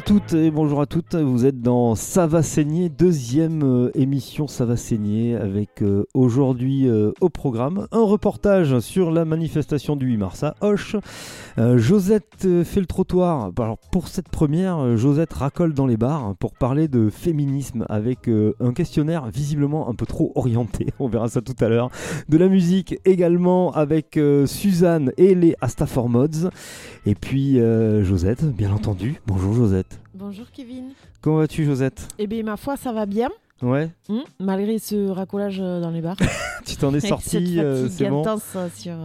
À toutes et bonjour à toutes, vous êtes dans Ça va saigner, deuxième euh, émission Ça va saigner avec euh, aujourd'hui euh, au programme un reportage sur la manifestation du 8 mars à Hoche. Josette fait le trottoir. Alors pour cette première, Josette racole dans les bars pour parler de féminisme avec un questionnaire visiblement un peu trop orienté, on verra ça tout à l'heure. De la musique également avec Suzanne et les Astafor Mods. Et puis Josette, bien entendu. Bonjour Josette. Bonjour Kevin. Comment vas-tu Josette? Eh bien ma foi ça va bien. Ouais. Hum, malgré ce racolage euh, dans les bars. tu t'en es sorti, euh, c'est bon? intense euh, sur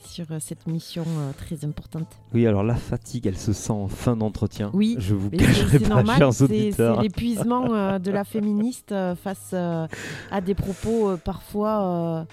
sur cette mission très importante. Oui, alors la fatigue, elle se sent en fin d'entretien. Oui, je vous cacherai pas, normal, chers auditeurs. C'est l'épuisement de la féministe face à des propos parfois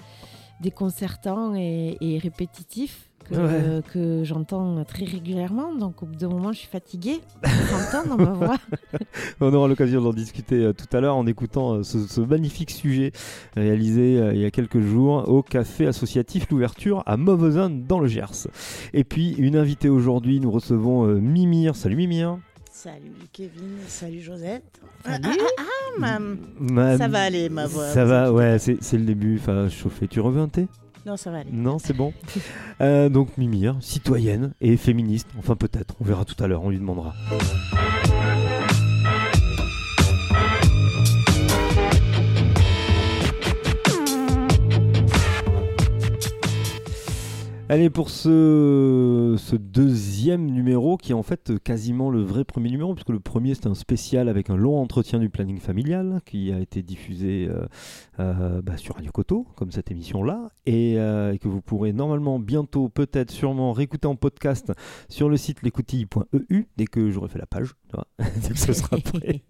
déconcertants et répétitifs que, j'entends très régulièrement. Donc au bout d'un moment, je suis fatiguée d'entendre dans ma voix. On aura l'occasion d'en discuter euh, tout à l'heure en écoutant euh, ce, magnifique sujet réalisé euh, il y a quelques jours au café associatif L'Ouverture à Mauvesin dans le Gers. Et puis une invitée aujourd'hui, nous recevons Mimir. Salut Mimir. Salut Kevin, salut Josette. Salut. Ah, ah, ah ça va aller ma voix. Ça va, ouais, c'est le début. Enfin, chauffer. Tu reviens un thé? Non, ça va aller. Non, c'est bon. Euh, donc Mimir, citoyenne et féministe. Enfin peut-être, on verra tout à l'heure, on lui demandera. Allez, pour ce, deuxième numéro, qui est en fait quasiment le vrai premier numéro, puisque le premier c'était un spécial avec un long entretien du planning familial qui a été diffusé euh, euh, bah, sur Radio Coto, comme cette émission-là, euh, et, que vous pourrez normalement bientôt, peut-être, sûrement réécouter en podcast sur le site l'écoutille.eu dès que j'aurai fait la page, dès que ce sera prêt.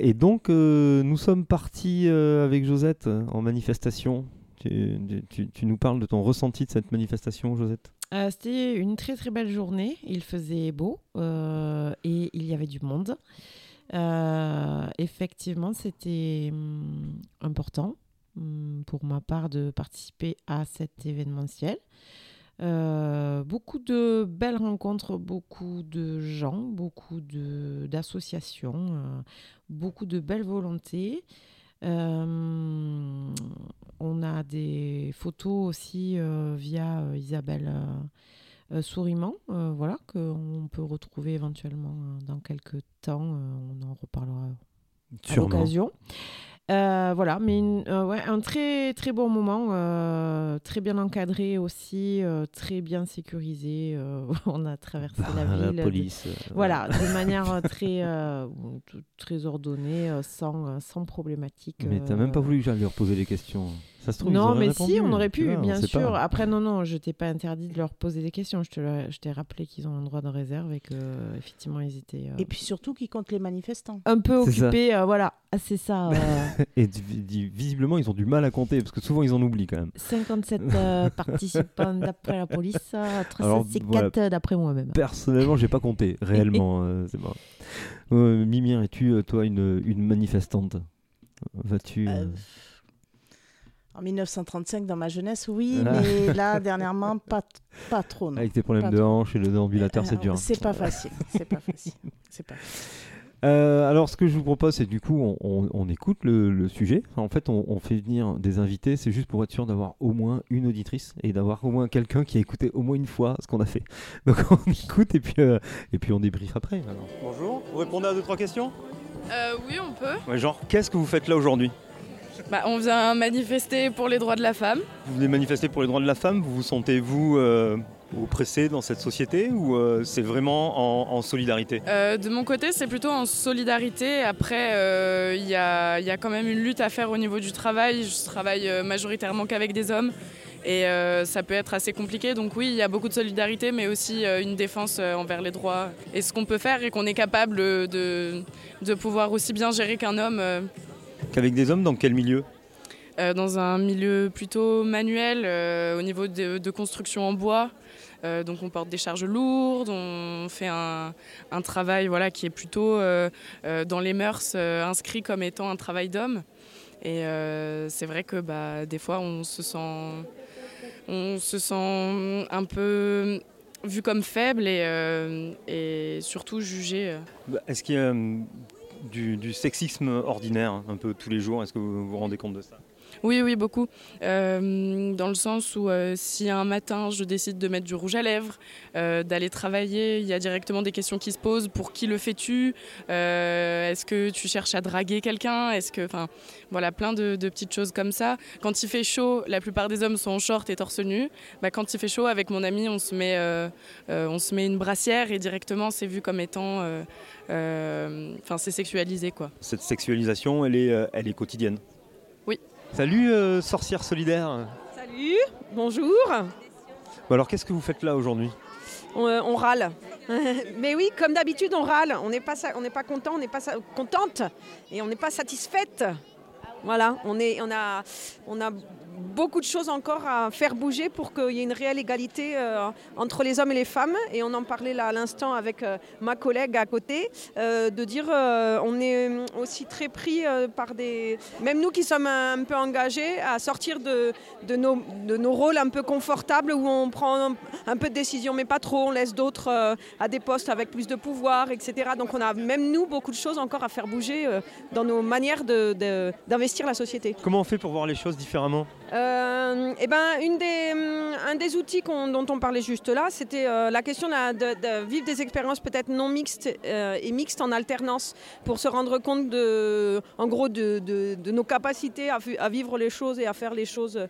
et donc, nous sommes partis avec Josette en manifestation tu, nous parles de ton ressenti de cette manifestation, Josette? Euh, C'était une très très belle journée. Il faisait beau euh, et il y avait du monde. Euh, effectivement, c'était hum, important hum, pour ma part de participer à cet événementiel. beaucoup de belles rencontres, beaucoup de gens, beaucoup d'associations, beaucoup de belles volontés. Euh, on a des photos aussi euh, via euh, Isabelle Souriman, voilà, qu'on peut retrouver éventuellement dans quelques temps. on en reparlera à l'occasion. Euh, voilà, mais euh, ouais, un très très bon moment, euh, très bien encadré aussi, très bien sécurisé. on a traversé la ville. La police. voilà, de manière très très ordonnée, sans sans problématique. Mais t'as même pas voulu que j'aille leur poser des questions non, mais si, on aurait pu, bien sûr. Après, non, non, je t'ai pas interdit de leur poser des questions. Je, te je t'ai rappelé qu'ils ont un droit de réserve et qu'effectivement, ils étaient. Euh, et puis surtout qu'ils comptent les manifestants. Un peu occupés, euh, voilà. Ah, c'est ça. Euh. et visiblement, ils ont du mal à compter parce que souvent, ils en oublient quand même. 57 participants d'après la police, 364 d'après moi-même. Personnellement, j'ai pas compté, réellement. c'est bon. Mimir, es-tu, toi, une, une manifestante? Vas-tu. En 1935, dans ma jeunesse, oui, ah. mais là, dernièrement, pas, pas trop. Avec tes problèmes de hanche et le déambulateur, c'est dur. C'est pas facile. C'est pas facile. C'est pas euh, alors, ce que je vous propose, c'est du coup, on, écoute le, sujet. En fait, on, fait venir des invités. C'est juste pour être sûr d'avoir au moins une auditrice et d'avoir au moins quelqu'un qui a écouté au moins une fois ce qu'on a fait. Donc, on écoute et puis, euh, et puis on débriefe après. Bonjour, vous répondez à deux, trois questions? Euh, Oui, on peut. genre, qu'est-ce que vous faites là aujourd'hui? Bah, on vient manifester pour les droits de la femme. Vous venez manifester pour les droits de la femme Vous vous sentez-vous euh, oppressé dans cette société ou euh, c'est vraiment en, solidarité? Euh, De mon côté, c'est plutôt en solidarité. Après, il y a, y, a, quand même une lutte à faire au niveau du travail. Je travaille majoritairement qu'avec des hommes. Et ça peut être assez compliqué. Donc oui, il y a beaucoup de solidarité, mais aussi une défense envers les droits. Et ce qu'on peut faire et qu'on est capable de, de pouvoir aussi bien gérer qu'un homme Qu'avec des hommes, dans quel milieu euh, Dans un milieu plutôt manuel, euh, au niveau de, construction en bois. Euh, donc on porte des charges lourdes, on fait un, travail voilà, qui est plutôt dans les mœurs inscrit comme étant un travail d'homme. Et c'est vrai que bah, des fois on se sent, on se sent un peu vu comme faible et, et surtout jugé. Bah, est-ce qu'il y a du, sexisme ordinaire un peu tous les jours. Est-ce que vous vous rendez compte de ça? Oui, oui, beaucoup. Euh, dans le sens où euh, si un matin je décide de mettre du rouge à lèvres, euh, d'aller travailler, il y a directement des questions qui se posent. Pour qui le fais-tu? Est-ce que tu cherches à draguer quelqu'un? Est-ce que, enfin, voilà, plein de, petites choses comme ça. Quand il fait chaud, la plupart des hommes sont en short et torse nu. Bah, quand il fait chaud, avec mon ami, on se met, on se met une brassière et directement c'est vu comme étant, enfin, c'est sexualisé quoi. Cette sexualisation, elle est, elle est quotidienne? Salut euh, sorcière solidaire. Salut, bonjour. alors qu'est-ce que vous faites là aujourd'hui? On, euh, râle. Mais oui, comme d'habitude, on râle. On n'est pas, on n'est pas content, on n'est pas contente et on n'est pas satisfaite. Voilà, on, est, on, a, on a beaucoup de choses encore à faire bouger pour qu'il y ait une réelle égalité euh, entre les hommes et les femmes. Et on en parlait là à l'instant avec euh, ma collègue à côté, euh, de dire on est aussi très pris par des... Même nous qui sommes un, peu engagés à sortir de, de, nos, de, nos, rôles un peu confortables où on prend un, peu de décision mais pas trop, on laisse d'autres à des postes avec plus de pouvoir, etc. Donc on a même nous beaucoup de choses encore à faire bouger dans nos manières d'investir la société. Comment on fait pour voir les choses différemment? Euh, eh ben, une des, hum, un des outils dont on parlait juste là, c'était euh, la question de, vivre des expériences peut-être non mixtes euh, et mixtes en alternance pour se rendre compte de, en gros de, nos capacités à, vivre les choses et à faire les choses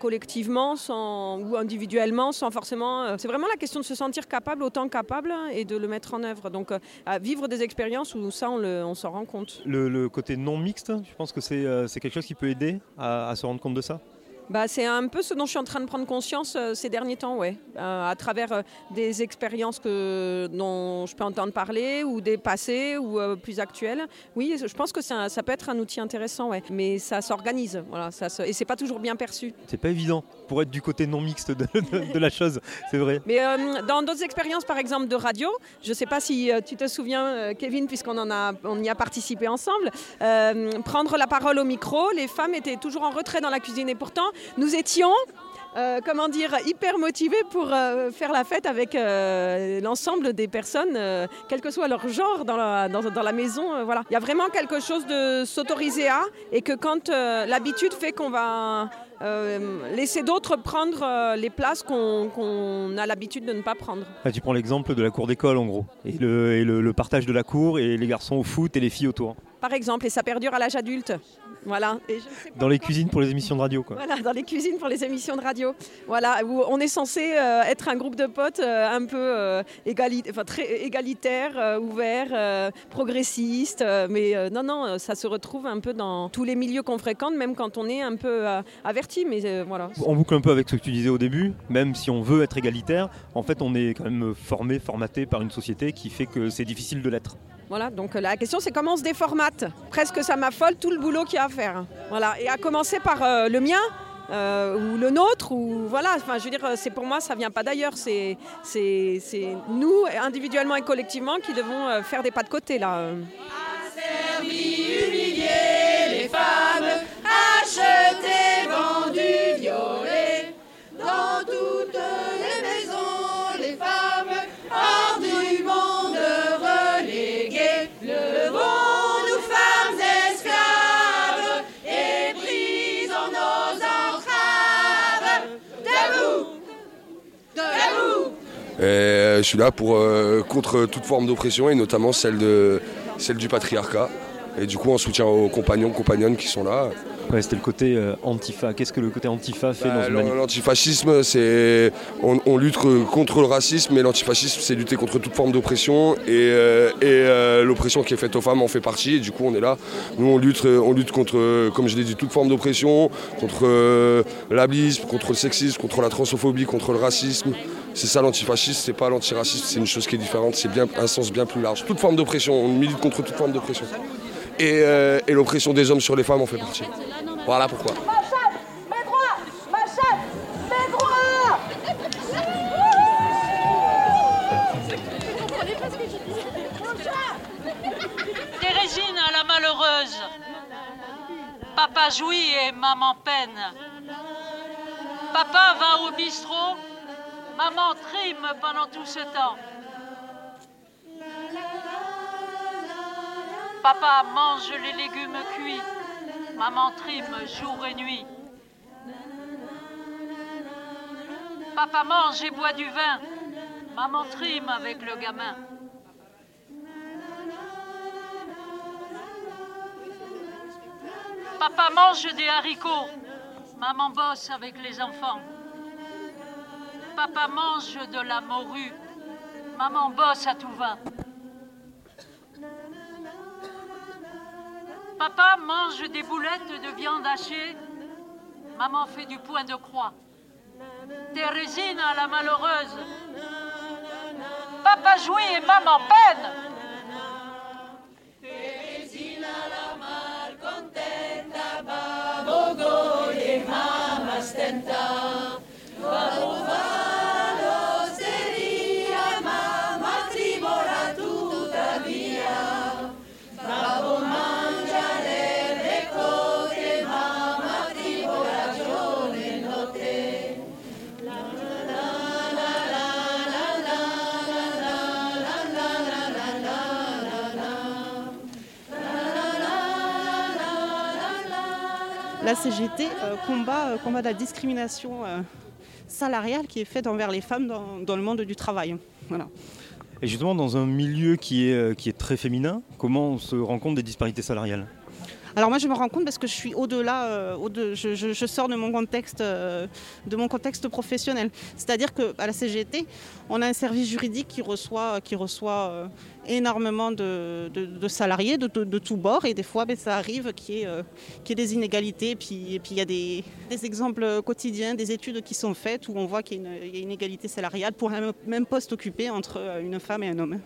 collectivement sans, ou individuellement sans forcément... c'est vraiment la question de se sentir capable, autant capable et de le mettre en œuvre. Donc vivre des expériences où ça, on s'en rend compte. Le, côté non mixte, je pense que c'est quelque chose qui peut aider à se rendre compte de ça? Bah, c'est un peu ce dont je suis en train de prendre conscience euh, ces derniers temps, ouais. Euh, à travers euh, des expériences que, dont je peux entendre parler, ou des passés, ou plus actuelles. Oui, je pense que ça, ça peut être un outil intéressant, ouais. mais ça s'organise, voilà, ça se, et c'est pas toujours bien perçu. C'est pas évident pour être du côté non mixte de, de, la chose, c'est vrai. Mais dans d'autres expériences, par exemple de radio, je sais pas si tu te souviens, Kevin, puisqu'on en a, on y a participé ensemble, prendre la parole au micro, les femmes étaient toujours en retrait dans la cuisine, et pourtant, nous étions euh, comment dire, hyper motivés pour euh, faire la fête avec euh, l'ensemble des personnes, quel que soit leur genre dans la, maison. voilà. Il y a vraiment quelque chose de s'autoriser à, et que quand l'habitude fait qu'on va laisser d'autres prendre les places qu'on a l'habitude de ne pas prendre. Ah, tu prends l'exemple de la cour d'école en gros, et le partage de la cour, et les garçons au foot et les filles autour. Par exemple, et ça perdure à l'âge adulte. Voilà. dans les cuisines pour les émissions de radio, quoi. Voilà, dans les cuisines pour les émissions de radio. Voilà, où on est censé euh, être un groupe de potes euh, un peu euh, enfin, très égalitaire, ouvert, progressiste. mais non, non, ça se retrouve un peu dans tous les milieux qu'on fréquente, même quand on est un peu averti. Mais voilà. On boucle un peu avec ce que tu disais au début. Même si on veut être égalitaire, en fait, on est quand même formé, formaté par une société qui fait que c'est difficile de l'être. Voilà, donc la question c'est comment on se déformate. Presque ça m'affole tout le boulot qu'il y a à faire. Voilà, et à commencer par euh, le mien. Euh, ou le nôtre, ou voilà, enfin je veux dire, c'est pour moi, ça vient pas d'ailleurs, c'est, nous, individuellement et collectivement, qui devons euh, faire des pas de côté là. les femmes, dans toutes les maisons, les femmes, Et je suis là pour, euh, contre toute forme d'oppression et notamment celle, de, celle du patriarcat. Et du coup, en soutien aux compagnons, compagnonnes qui sont là. Ouais, c'était le côté euh, antifa. Qu'est-ce que le côté antifa fait bah, dans L'antifascisme, c'est. On, lutte contre le racisme, mais l'antifascisme, c'est lutter contre toute forme d'oppression. Et, euh, l'oppression qui est faite aux femmes en fait partie. Et du coup, on est là. Nous, on lutte, on lutte contre, comme je l'ai dit, toute forme d'oppression, contre l'ablisme, contre le sexisme, contre la transphobie, contre le racisme. C'est ça l'antifascisme, c'est pas l'antiracisme, c'est une chose qui est différente, c'est bien un sens bien plus large. Toute forme d'oppression, on milite contre toute forme d'oppression. Et, euh, l'oppression des hommes sur les femmes en fait partie. Voilà pourquoi. Thérésine, la malheureuse. Papa jouit et maman peine. Papa va au bistrot Maman trime pendant tout ce temps. Papa mange les légumes cuits. Maman trime jour et nuit. Papa mange et boit du vin. Maman trime avec le gamin. Papa mange des haricots. Maman bosse avec les enfants. Papa mange de la morue. Maman bosse à tout va. Papa mange des boulettes de viande hachée. Maman fait du point de croix. Thérésine à la malheureuse. Papa jouit et maman peine. La CGT euh, combat, euh, combat la discrimination euh, salariale qui est faite envers les femmes dans, le monde du travail. Voilà. Et justement, dans un milieu qui est, qui est très féminin, comment on se rend compte des disparités salariales? Alors moi je me rends compte parce que je suis au-delà, euh, je, sors de mon contexte, euh, professionnel. C'est-à-dire qu'à la CGT, on a un service juridique qui reçoit, qui reçoit euh, énormément de, salariés de, tous bords et des fois ben, ça arrive qu'il y, ait, des inégalités. Et puis il y a des, exemples quotidiens, des études qui sont faites où on voit qu'il y a une, il y a une égalité salariale pour un même poste occupé entre une femme et un homme.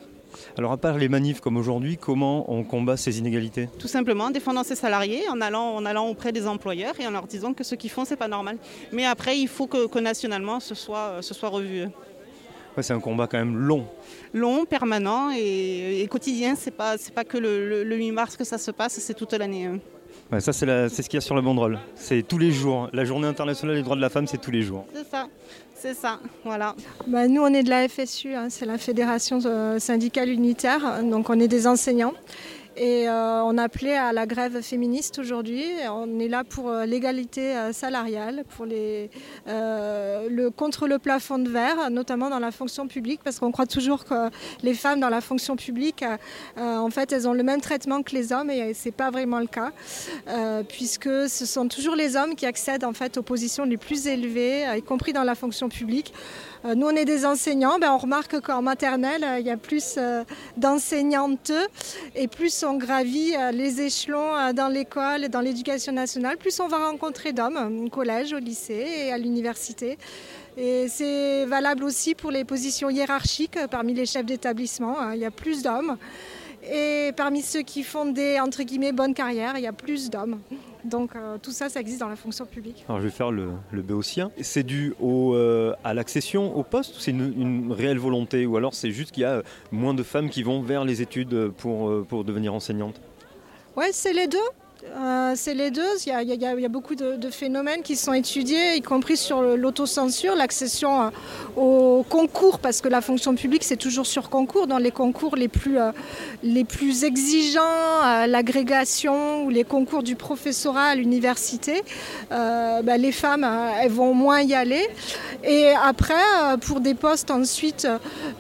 Alors, à part les manifs comme aujourd'hui, comment on combat ces inégalités? Tout simplement en défendant ses salariés, en allant, en allant auprès des employeurs et en leur disant que ce qu'ils font, c'est pas normal. Mais après, il faut que, que nationalement, ce soit, ce soit revu. Ouais, C'est un combat quand même long. Long, permanent et, et quotidien. C'est pas, c'est pas que le, le- le 8 mars que ça se passe, c'est toute l'année. hein. Ouais, ça, c'est la- c'est ce qu'il y a sur la banderole. C'est tous les jours. La journée internationale des droits de la femme, c'est tous les jours. C'est ça, c'est ça, voilà. Bah, nous, on est de la FSU, hein, c'est la Fédération euh, syndicale unitaire, donc on est des enseignants. Et euh, on appelait à la grève féministe aujourd'hui. On est là pour euh, l'égalité euh, salariale, pour le, contre le plafond de verre, notamment dans la fonction publique, parce qu'on croit toujours que les femmes dans la fonction publique, en fait, elles ont le même traitement que les hommes, et c'est pas vraiment le cas, puisque ce sont toujours les hommes qui accèdent en fait aux positions les plus élevées, y compris dans la fonction publique. Euh, Nous, on est des enseignants. Ben, on remarque qu'en maternelle, euh, il y a plus euh, d'enseignantes et plus on gravit les échelons dans l'école et dans l'éducation nationale, plus on va rencontrer d'hommes au collège, au lycée et à l'université. Et c'est valable aussi pour les positions hiérarchiques parmi les chefs d'établissement. hein. Il y a plus d'hommes. Et parmi ceux qui font des entre guillemets bonnes carrières, il y a plus d'hommes. Donc euh, tout ça, ça existe dans la fonction publique. Alors, je vais faire le, le béotien. C'est dû au, euh, à l'accession au poste ou c'est une, une réelle volonté? Ou alors c'est juste qu'il y a moins de femmes qui vont vers les études pour, euh, pour devenir enseignantes? Oui, c'est les deux. Euh, c'est les deux. Il y a, beaucoup de, phénomènes qui sont étudiés, y compris sur l'autocensure, l'accession au concours, parce que la fonction publique, c'est toujours sur concours. Dans les concours les plus, euh, les plus exigeants, euh, l'agrégation ou les concours du professorat à l'université, bah, les femmes, elles vont moins y aller. Et après, pour des postes ensuite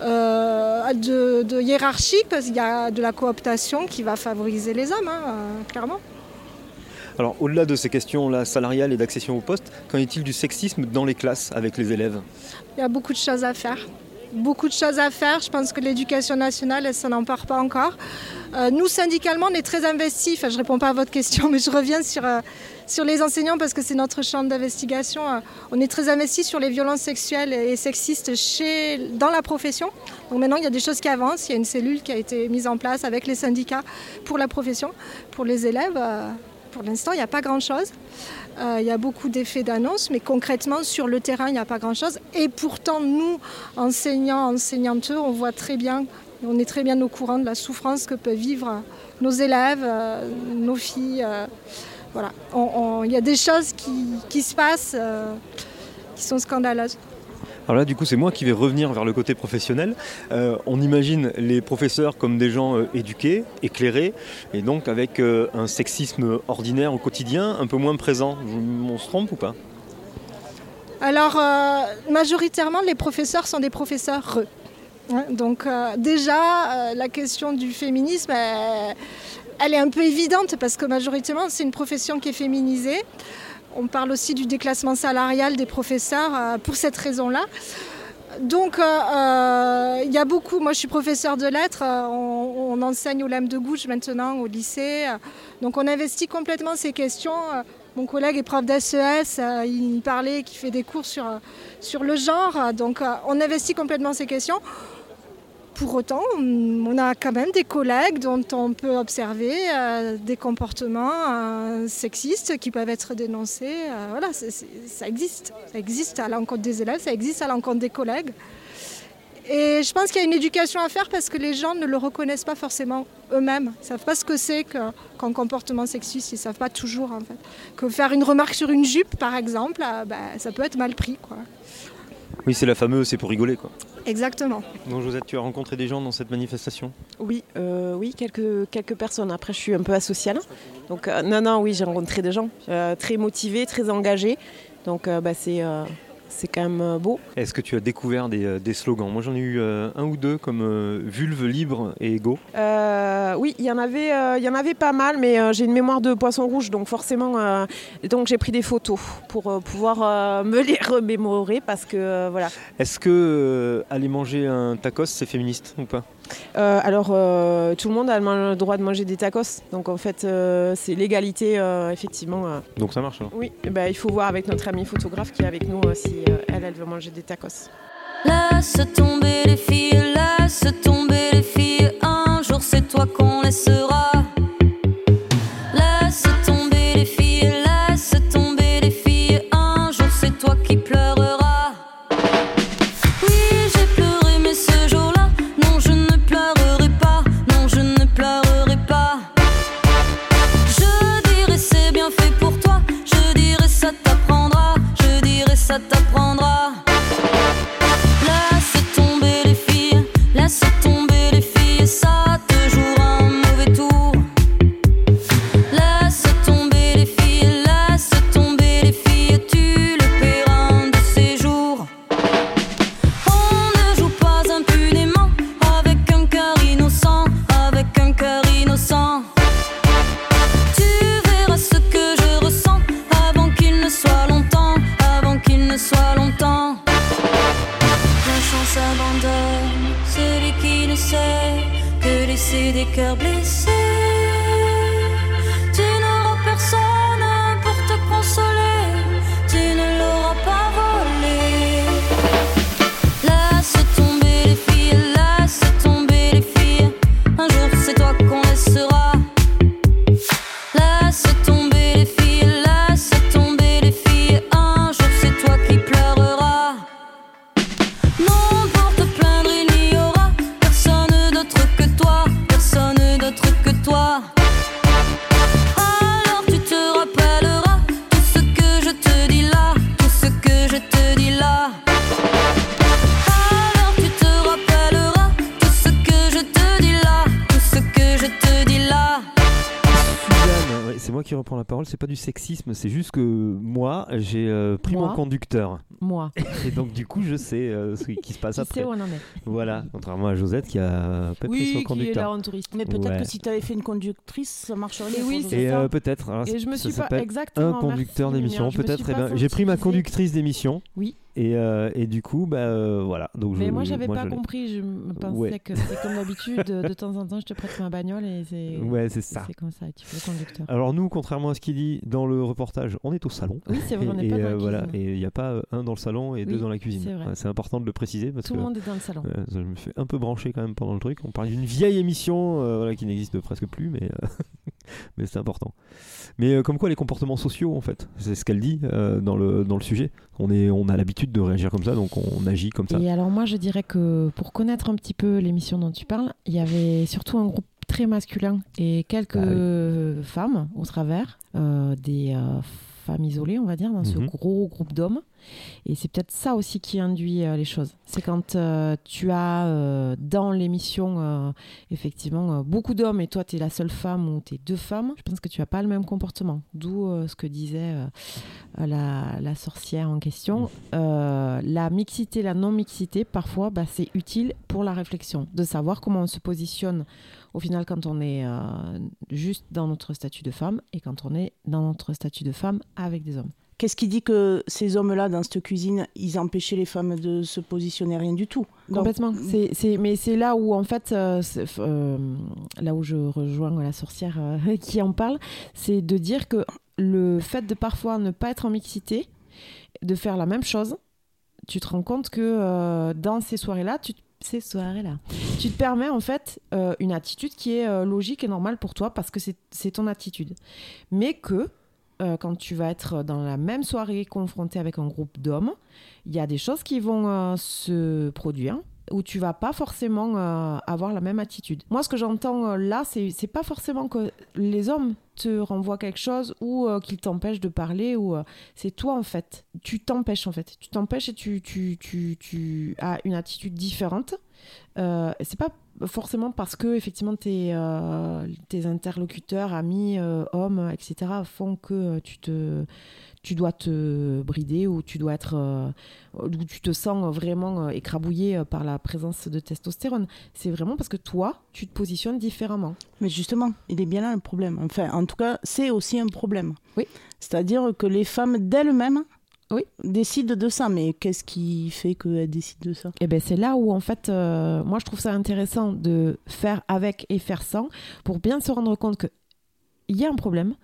de, de hiérarchique, parce qu'il y a de la cooptation qui va favoriser les hommes, hein, clairement. Alors, au-delà de ces questions-là salariales et d'accession au poste, qu'en est-il du sexisme dans les classes avec les élèves? Il y a beaucoup de choses à faire. Beaucoup de choses à faire. Je pense que l'éducation nationale, elle s'en empare pas encore. Euh, nous, syndicalement, on est très investis. Enfin, je ne réponds pas à votre question, mais je reviens sur, euh, sur les enseignants parce que c'est notre champ d'investigation. Euh, on est très investis sur les violences sexuelles et sexistes dans la profession. Donc maintenant, il y a des choses qui avancent. Il y a une cellule qui a été mise en place avec les syndicats pour la profession. Pour les élèves, pour l'instant, il n'y a pas grand-chose. Euh, il y a beaucoup d'effets d'annonce, mais concrètement, sur le terrain, il n'y a pas grand-chose. Et pourtant, nous, enseignants, enseignantes, on voit très bien, on est très bien au courant de la souffrance que peuvent vivre nos élèves, euh, nos filles. euh, voilà. Il y a des choses qui, se passent qui sont scandaleuses. Alors là, du coup, c'est moi qui vais revenir vers le côté professionnel. Euh, on imagine les professeurs comme des gens euh, éduqués, éclairés, et donc avec euh, un sexisme ordinaire au quotidien, un peu moins présent. On se trompe ou pas? Alors, euh, majoritairement, les professeurs sont des professeurs. Hein, donc, euh, déjà, euh, la question du féminisme, elle, elle est un peu évidente parce que majoritairement, c'est une profession qui est féminisée. On parle aussi du déclassement salarial des professeurs euh, pour cette raison-là. Donc, euh, euh, il y a beaucoup. Moi, je suis professeur de lettres. on, enseigne au Lame de Gouges maintenant, au lycée. donc, on investit complètement ces questions. mon collègue est prof d'SES, il parlait qu'il fait des cours sur, le genre. Donc, on investit complètement ces questions. Pour autant, on a quand même des collègues dont on peut observer euh, des comportements euh, sexistes qui peuvent être dénoncés. Euh, voilà, ça existe. Ça existe à l'encontre des élèves, ça existe à l'encontre des collègues. Et je pense qu'il y a une éducation à faire parce que les gens ne le reconnaissent pas forcément eux-mêmes. Ils ne savent pas ce que c'est qu'un comportement sexiste. Ils ne savent pas toujours, en fait. Que faire une remarque sur une jupe, par exemple, ben, ça peut être mal pris. Quoi. Oui, c'est la fameuse, c'est pour rigoler quoi. Exactement. Donc Josette, tu as rencontré des gens dans cette manifestation? Oui, euh, oui, quelques, quelques personnes. Après, je suis un peu asociale. Donc, euh, non, non, oui, j'ai rencontré des gens euh, très motivés, très engagés. Donc, euh, bah, c'est euh, c'est quand même euh, beau. Est-ce que tu as découvert des, euh, des slogans? Moi j'en ai eu euh, un ou deux comme euh, vulve libre et égaux. Euh, oui, il y en avait, il y en avait pas mal, mais j'ai une mémoire de poisson rouge, donc forcément, donc j'ai pris des photos pour pouvoir me les remémorer parce que voilà. Est-ce que aller manger un tacos c'est féministe ou pas? Euh, alors, euh, tout le monde a le droit de manger des tacos, donc en fait, euh, c'est l'égalité, euh, effectivement. euh. Donc ça marche alors. Oui, eh ben, il faut voir avec notre amie photographe qui est avec nous euh, si euh, elle, elle veut manger des tacos. Laisse tomber les filles, laisse tomber les filles. Un jour c'est toi qu'on laissera. Du sexisme, c'est juste que moi j'ai euh, pris Moi mon conducteur. Moi, Et donc du coup je sais euh, ce qui se passe tu après. sais où on en est. Voilà, contrairement à Josette qui a pas pris son Oui, qui est là conducteur. en touriste. Mais peut-être Ouais. que si tu avais fait une conductrice, ça marcherait. Et oui, Et euh, peut-être, alors, Et je me suis pas exactement un conducteur d'émission, peut-être. eh ben, j'ai pris ma conductrice d'émission. Oui. Et, euh, et du coup, bah euh, voilà. Donc Mais je, moi, j'avais pas je compris. Je pensais Ouais. que c'était comme d'habitude. De, temps en temps, je te prête ma bagnole et c'est. Ouais, c'est ça. C'est comme ça. Tu fais le conducteur. Alors nous, contrairement à ce qu'il dit dans le reportage, on est au salon. Oui, c'est vrai, on n'est pas dans euh, la voilà, cuisine. et il n'y a pas un dans le salon et deux dans la cuisine. c'est C'est important de le préciser parce Tout que le monde est dans le salon. euh, je me fais un peu brancher quand même pendant le truc. On parle d'une vieille émission voilà, qui n'existe presque plus, mais, mais c'est important. Mais euh, comme quoi les comportements sociaux, en fait, c'est ce qu'elle dit euh, dans, le, dans le sujet. On, est, on a l'habitude de réagir comme ça, donc on agit comme ça. Et alors moi, je dirais que pour connaître un petit peu l'émission dont tu parles, il y avait surtout un groupe très masculin et quelques Ah femmes au travers, euh, des femmes isolées, on va dire, dans ce Mhm. gros groupe d'hommes. Et c'est peut-être ça aussi qui induit euh, les choses. C'est quand euh, tu as euh, dans l'émission, effectivement, beaucoup d'hommes et toi, tu es la seule femme ou tu es deux femmes, je pense que tu n'as pas le même comportement. D'où ce que disait la, sorcière en question. La mixité, la non-mixité, parfois, bah, c'est utile pour la réflexion, de savoir comment on se positionne au final quand on est juste dans notre statut de femme et quand on est dans notre statut de femme avec des hommes. Qu'est-ce qui dit que ces hommes-là, dans cette cuisine, ils empêchaient les femmes de se positionner? Rien du tout Donc, Complètement. C'est, mais c'est là où, en fait, euh, euh, là où je rejoins la sorcière euh, qui en parle, c'est de dire que le fait de parfois ne pas être en mixité, de faire la même chose, tu te rends compte que dans ces soirées-là, tu, ces soirées-là, tu te permets en fait euh, une attitude qui est euh, logique et normale pour toi parce que c'est ton attitude. Mais que euh, quand tu vas être dans la même soirée confronté avec un groupe d'hommes, il y a des choses qui vont euh, se produire où tu vas pas forcément euh, avoir la même attitude. Moi, ce que j'entends là, c'est pas forcément que les hommes te renvoient quelque chose ou qu'ils t'empêchent de parler ou c'est toi en fait. Tu t'empêches en fait. Tu t'empêches et tu, tu, tu, tu as une attitude différente. C'est pas forcément parce que effectivement tes, euh, tes interlocuteurs, amis, euh, hommes, etc. font que euh, tu te tu dois te brider ou tu dois être euh, ou tu te sens vraiment écrabouillé par la présence de testostérone. C'est vraiment parce que toi, tu te positionnes différemment. Mais justement, il est bien là le problème. Enfin, en tout cas, c'est aussi un problème. Oui. C'est-à-dire que les femmes d'elles-mêmes Oui. décident de ça. Mais qu'est-ce qui fait qu'elles décident de ça? Et ben c'est là où en fait, euh, moi je trouve ça intéressant de faire avec et faire sans pour bien se rendre compte que il y a un problème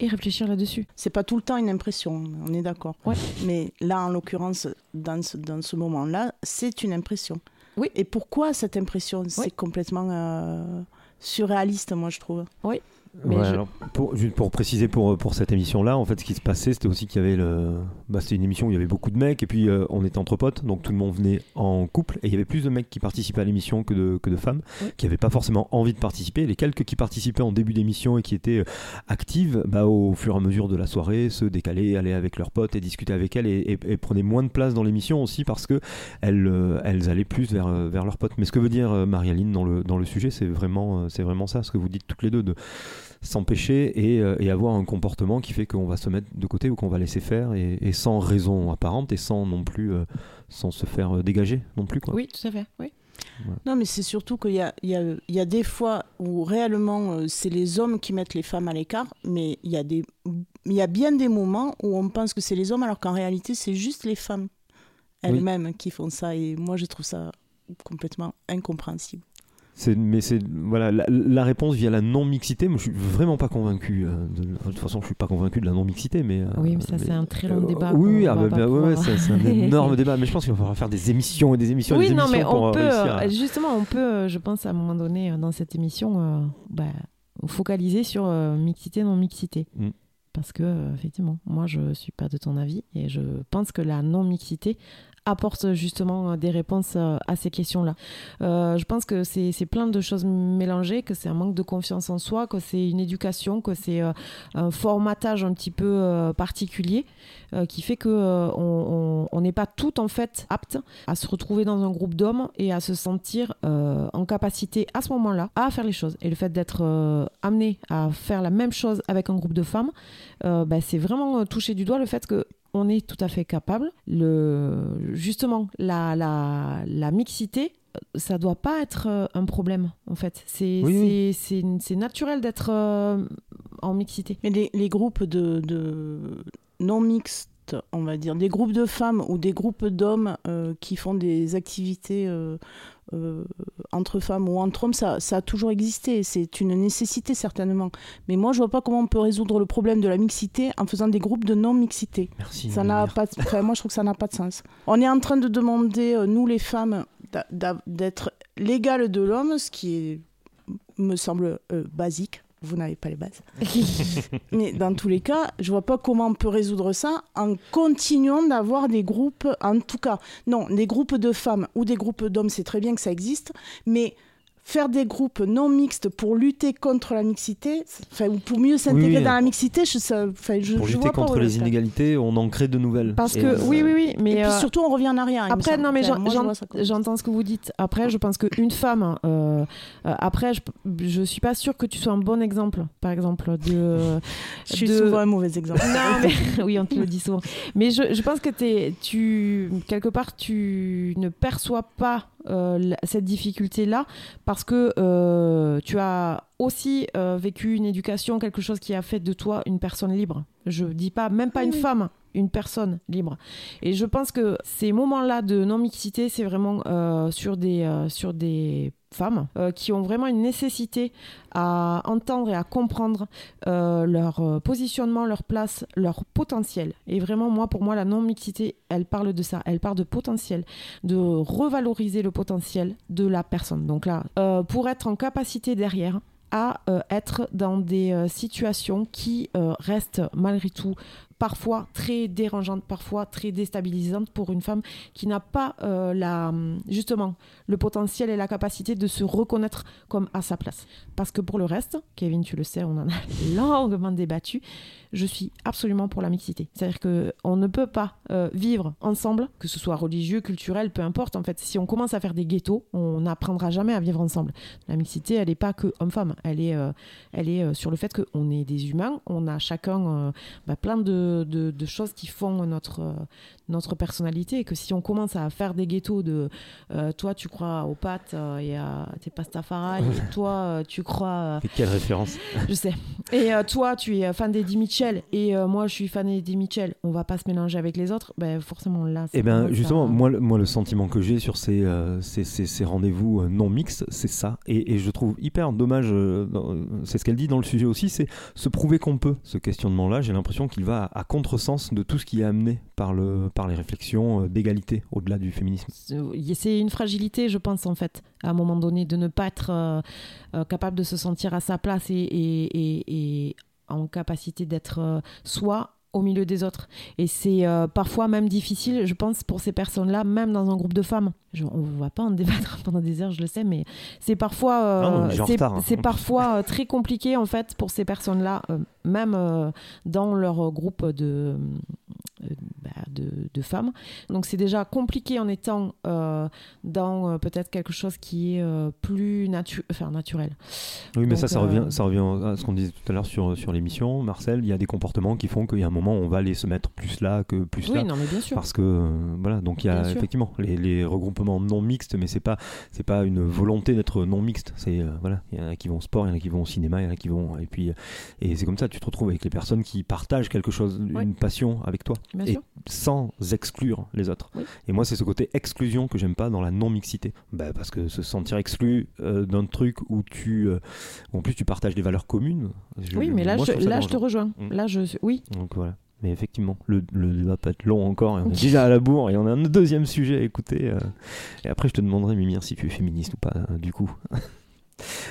et réfléchir là-dessus. C'est pas tout le temps une impression, on est d'accord. Ouais. Mais là, en l'occurrence, dans ce, dans ce moment-là, c'est une impression. Oui. Et pourquoi cette impression? C'est complètement euh, surréaliste, moi, je trouve. Oui. Mais Ouais, je- alors, pour, juste pour préciser pour, pour cette émission-là, en fait, ce qui se passait, c'était aussi qu'il y avait le. Bah, c'était une émission où il y avait beaucoup de mecs, et puis euh, on était entre potes, donc tout le monde venait en couple, et il y avait plus de mecs qui participaient à l'émission que de, que de femmes, qui n'avaient pas forcément envie de participer. Les quelques qui participaient en début d'émission et qui étaient euh, actives, bah, au fur et à mesure de la soirée, se décalaient, allaient avec leurs potes et discutaient avec elles, et, et- et prenaient moins de place dans l'émission aussi parce que elles, euh, elles allaient plus vers, euh, vers leurs potes. Mais ce que veut dire euh, Marie-Aline dans le, dans le sujet, c'est vraiment, c'est vraiment ça, ce que vous dites toutes les deux, de s'empêcher et, euh, et avoir un comportement qui fait qu'on va se mettre de côté ou qu'on va laisser faire et, et sans raison apparente et sans non plus euh, sans se faire euh, dégager non plus quoi. Oui, tout à fait. Oui. Non, mais c'est surtout qu'il y a, il y, a, il y a des fois où réellement euh, c'est les hommes qui mettent les femmes à l'écart, mais il y, a des, il y a bien des moments où on pense que c'est les hommes alors qu'en réalité c'est juste les femmes elles-mêmes qui font ça et moi je trouve ça complètement incompréhensible. Mais c'est voilà la, la réponse via la non mixité. Moi je suis vraiment pas convaincu. euh, de, de toute façon je suis pas convaincu de la non mixité mais. euh, Oui, mais ça, c'est un très long euh, débat Oui ah, bah, bah, ouais, c'est un énorme débat mais je pense qu'il va falloir faire des émissions et des émissions et Oui, des non, émissions mais pour on euh, peut, à- justement, on peut, je pense, à un moment donné, dans cette émission, bah, focaliser sur mixité, non-mixité. Mm. Parce que, effectivement, moi, je suis pas de ton avis et je pense que la non-mixité apporte justement euh, des réponses euh, à ces questions-là. Euh, je pense que c'est plein de choses mélangées, que c'est un manque de confiance en soi, que c'est une éducation, que c'est euh, un formatage un petit peu euh, particulier euh, qui fait que euh, on- n'est pas toutes en fait aptes à se retrouver dans un groupe d'hommes et à se sentir euh, en capacité à ce moment-là à faire les choses. Et le fait d'être euh, amené à faire la même chose avec un groupe de femmes, euh, bah, c'est vraiment euh, toucher du doigt le fait que on est tout à fait capable. Le, justement, la, la, la mixité, euh, ça doit pas être euh, un problème en fait. C'est Oui, c'est- oui. naturel d'être euh, en mixité. Mais les, les groupes de, de non mixtes, on va dire, des groupes de femmes ou des groupes d'hommes euh, qui font des activités euh, euh, entre femmes ou entre hommes, ça, ça a toujours existé. C'est une nécessité certainement. Mais moi, je vois pas comment on peut résoudre le problème de la mixité en faisant des groupes de non mixité. Merci. Ça n'a pas. de- moi, je trouve que ça n'a pas de sens. On est en train de demander, nous les femmes, d'être l'égale de l'homme, ce qui est, me semble euh, basique. Vous n'avez pas les bases. Mais dans tous les cas, je vois pas comment on peut résoudre ça en continuant d'avoir des groupes, en tout cas, non, des groupes de femmes ou des groupes d'hommes, c'est très bien que ça existe, mais faire des groupes non mixtes pour lutter contre la mixité, enfin, ou pour mieux s'intégrer oui. dans la mixité, je, ça- enfin, je, Pour je lutter vois contre les inégalités, on en crée de nouvelles. Parce Et, que, euh, oui, oui, oui. Mais Et puis euh, surtout, on revient en arrière. me Après, non, mais Enfin, j'entends ce que vous dites. Après, je pense qu'une femme, euh, euh, après, je, je suis pas sûre que tu sois un bon exemple, par exemple, de. Je suis de- souvent un mauvais exemple. Non, mais oui, on te le dit souvent. Mais je, je pense que t'es, tu, quelque part, tu ne perçois pas euh, cette difficulté-là parce que euh, tu as aussi euh, vécu une éducation, quelque chose qui a fait de toi une personne libre. Je dis pas, même pas une femme, une personne libre. Et je pense que ces moments-là de non-mixité, c'est vraiment sur, des, sur des femmes euh, qui ont vraiment une nécessité à entendre et à comprendre euh, leur euh, positionnement, leur place, leur potentiel. Et vraiment, moi, pour moi, la non-mixité, elle parle de ça. Elle parle de potentiel, de revaloriser le potentiel de la personne. Donc là, pour être en capacité derrière à être dans des situations qui restent malgré tout parfois très dérangeantes, parfois très déstabilisantes pour une femme qui n'a pas euh, la, justement le potentiel et la capacité de se reconnaître comme à sa place. Parce que pour le reste, Kevin, tu le sais, on en a longuement débattu, je suis absolument pour la mixité. C'est-à-dire qu'on ne peut pas euh, vivre ensemble, que ce soit religieux, culturel, peu importe. En fait, si on commence à faire des ghettos, on n'apprendra jamais à vivre ensemble. La mixité, elle n'est pas que homme-femme. Elle est, euh, elle est sur le fait qu'on est des humains, on a chacun bah, plein de, de- de choses qui font notre, notre personnalité. Et que si on commence à faire des ghettos de euh, toi, tu crois aux pâtes euh, et à tes pastafari, et toi, euh, tu crois. Et quelle référence je sais. Et euh, toi, tu es fan d'Eddie Mitchell et euh, moi, je suis fan d'Eddie Mitchell. On va pas se mélanger avec les autres. Ben, forcément, là, c'est Eh pas justement, ça. moi, le- moi, le sentiment que j'ai sur ces, ces, ces- ces rendez-vous non mixtes, c'est ça. Et, et je trouve hyper dommage, c'est ce qu'elle dit dans le sujet aussi, c'est se prouver qu'on peut. Ce questionnement-là, j'ai l'impression qu'il va à, contresens de tout ce qui est amené par, le, par les réflexions euh, d'égalité au-delà du féminisme. c'est une fragilité, je pense, en fait, à un moment donné, de ne pas être euh, euh, capable de se sentir à sa place et, et- et- et en capacité d'être euh, soi au milieu des autres. Et c'est euh, parfois même difficile, je pense, pour ces personnes-là, même dans un groupe de femmes. Je- on ne va pas en débattre pendant des heures, je le sais, mais c'est parfois, euh, c'est- hein. c'est parfois euh, très compliqué, en fait, pour ces personnes-là, même euh, dans leur groupe de, euh, bah, de, de femmes. Donc c'est déjà compliqué en étant euh, dans peut-être quelque chose qui est plus natu enfin, naturel. Oui, mais Donc, ça, ça revient, ça revient à ce qu'on disait tout à l'heure sur, sur l'émission, Marcel. Il y a des comportements qui font qu'il y a un moment, on va aller se mettre plus là que plus Oui, là. non, mais bien sûr. Parce que, euh, voilà, donc il y a Bien effectivement les, les regroupements non mixtes, mais c'est pas, c'est pas une volonté d'être non mixte. C'est, euh, voilà, il y en a qui vont au sport, il y en a qui vont au cinéma, il y en a qui vont. Et puis, et c'est comme ça, tu te retrouves avec les personnes qui partagent quelque chose, une passion avec toi. Bien et sûr. sans exclure les autres. Oui. Et moi, c'est ce côté exclusion que j'aime pas dans la non-mixité. Bah, parce que se sentir exclu euh, d'un truc où tu. euh, où en plus, tu partages des valeurs communes. je- Oui, mais là, moi, je, là je te rejoins. Mm. Là, je, oui. Donc voilà. Mais effectivement, le, le débat peut être long encore. Et on est déjà à la bourre et on a un deuxième sujet à écouter. euh, et après, je te demanderai, Mimir, si tu es féministe ou pas, euh, du coup.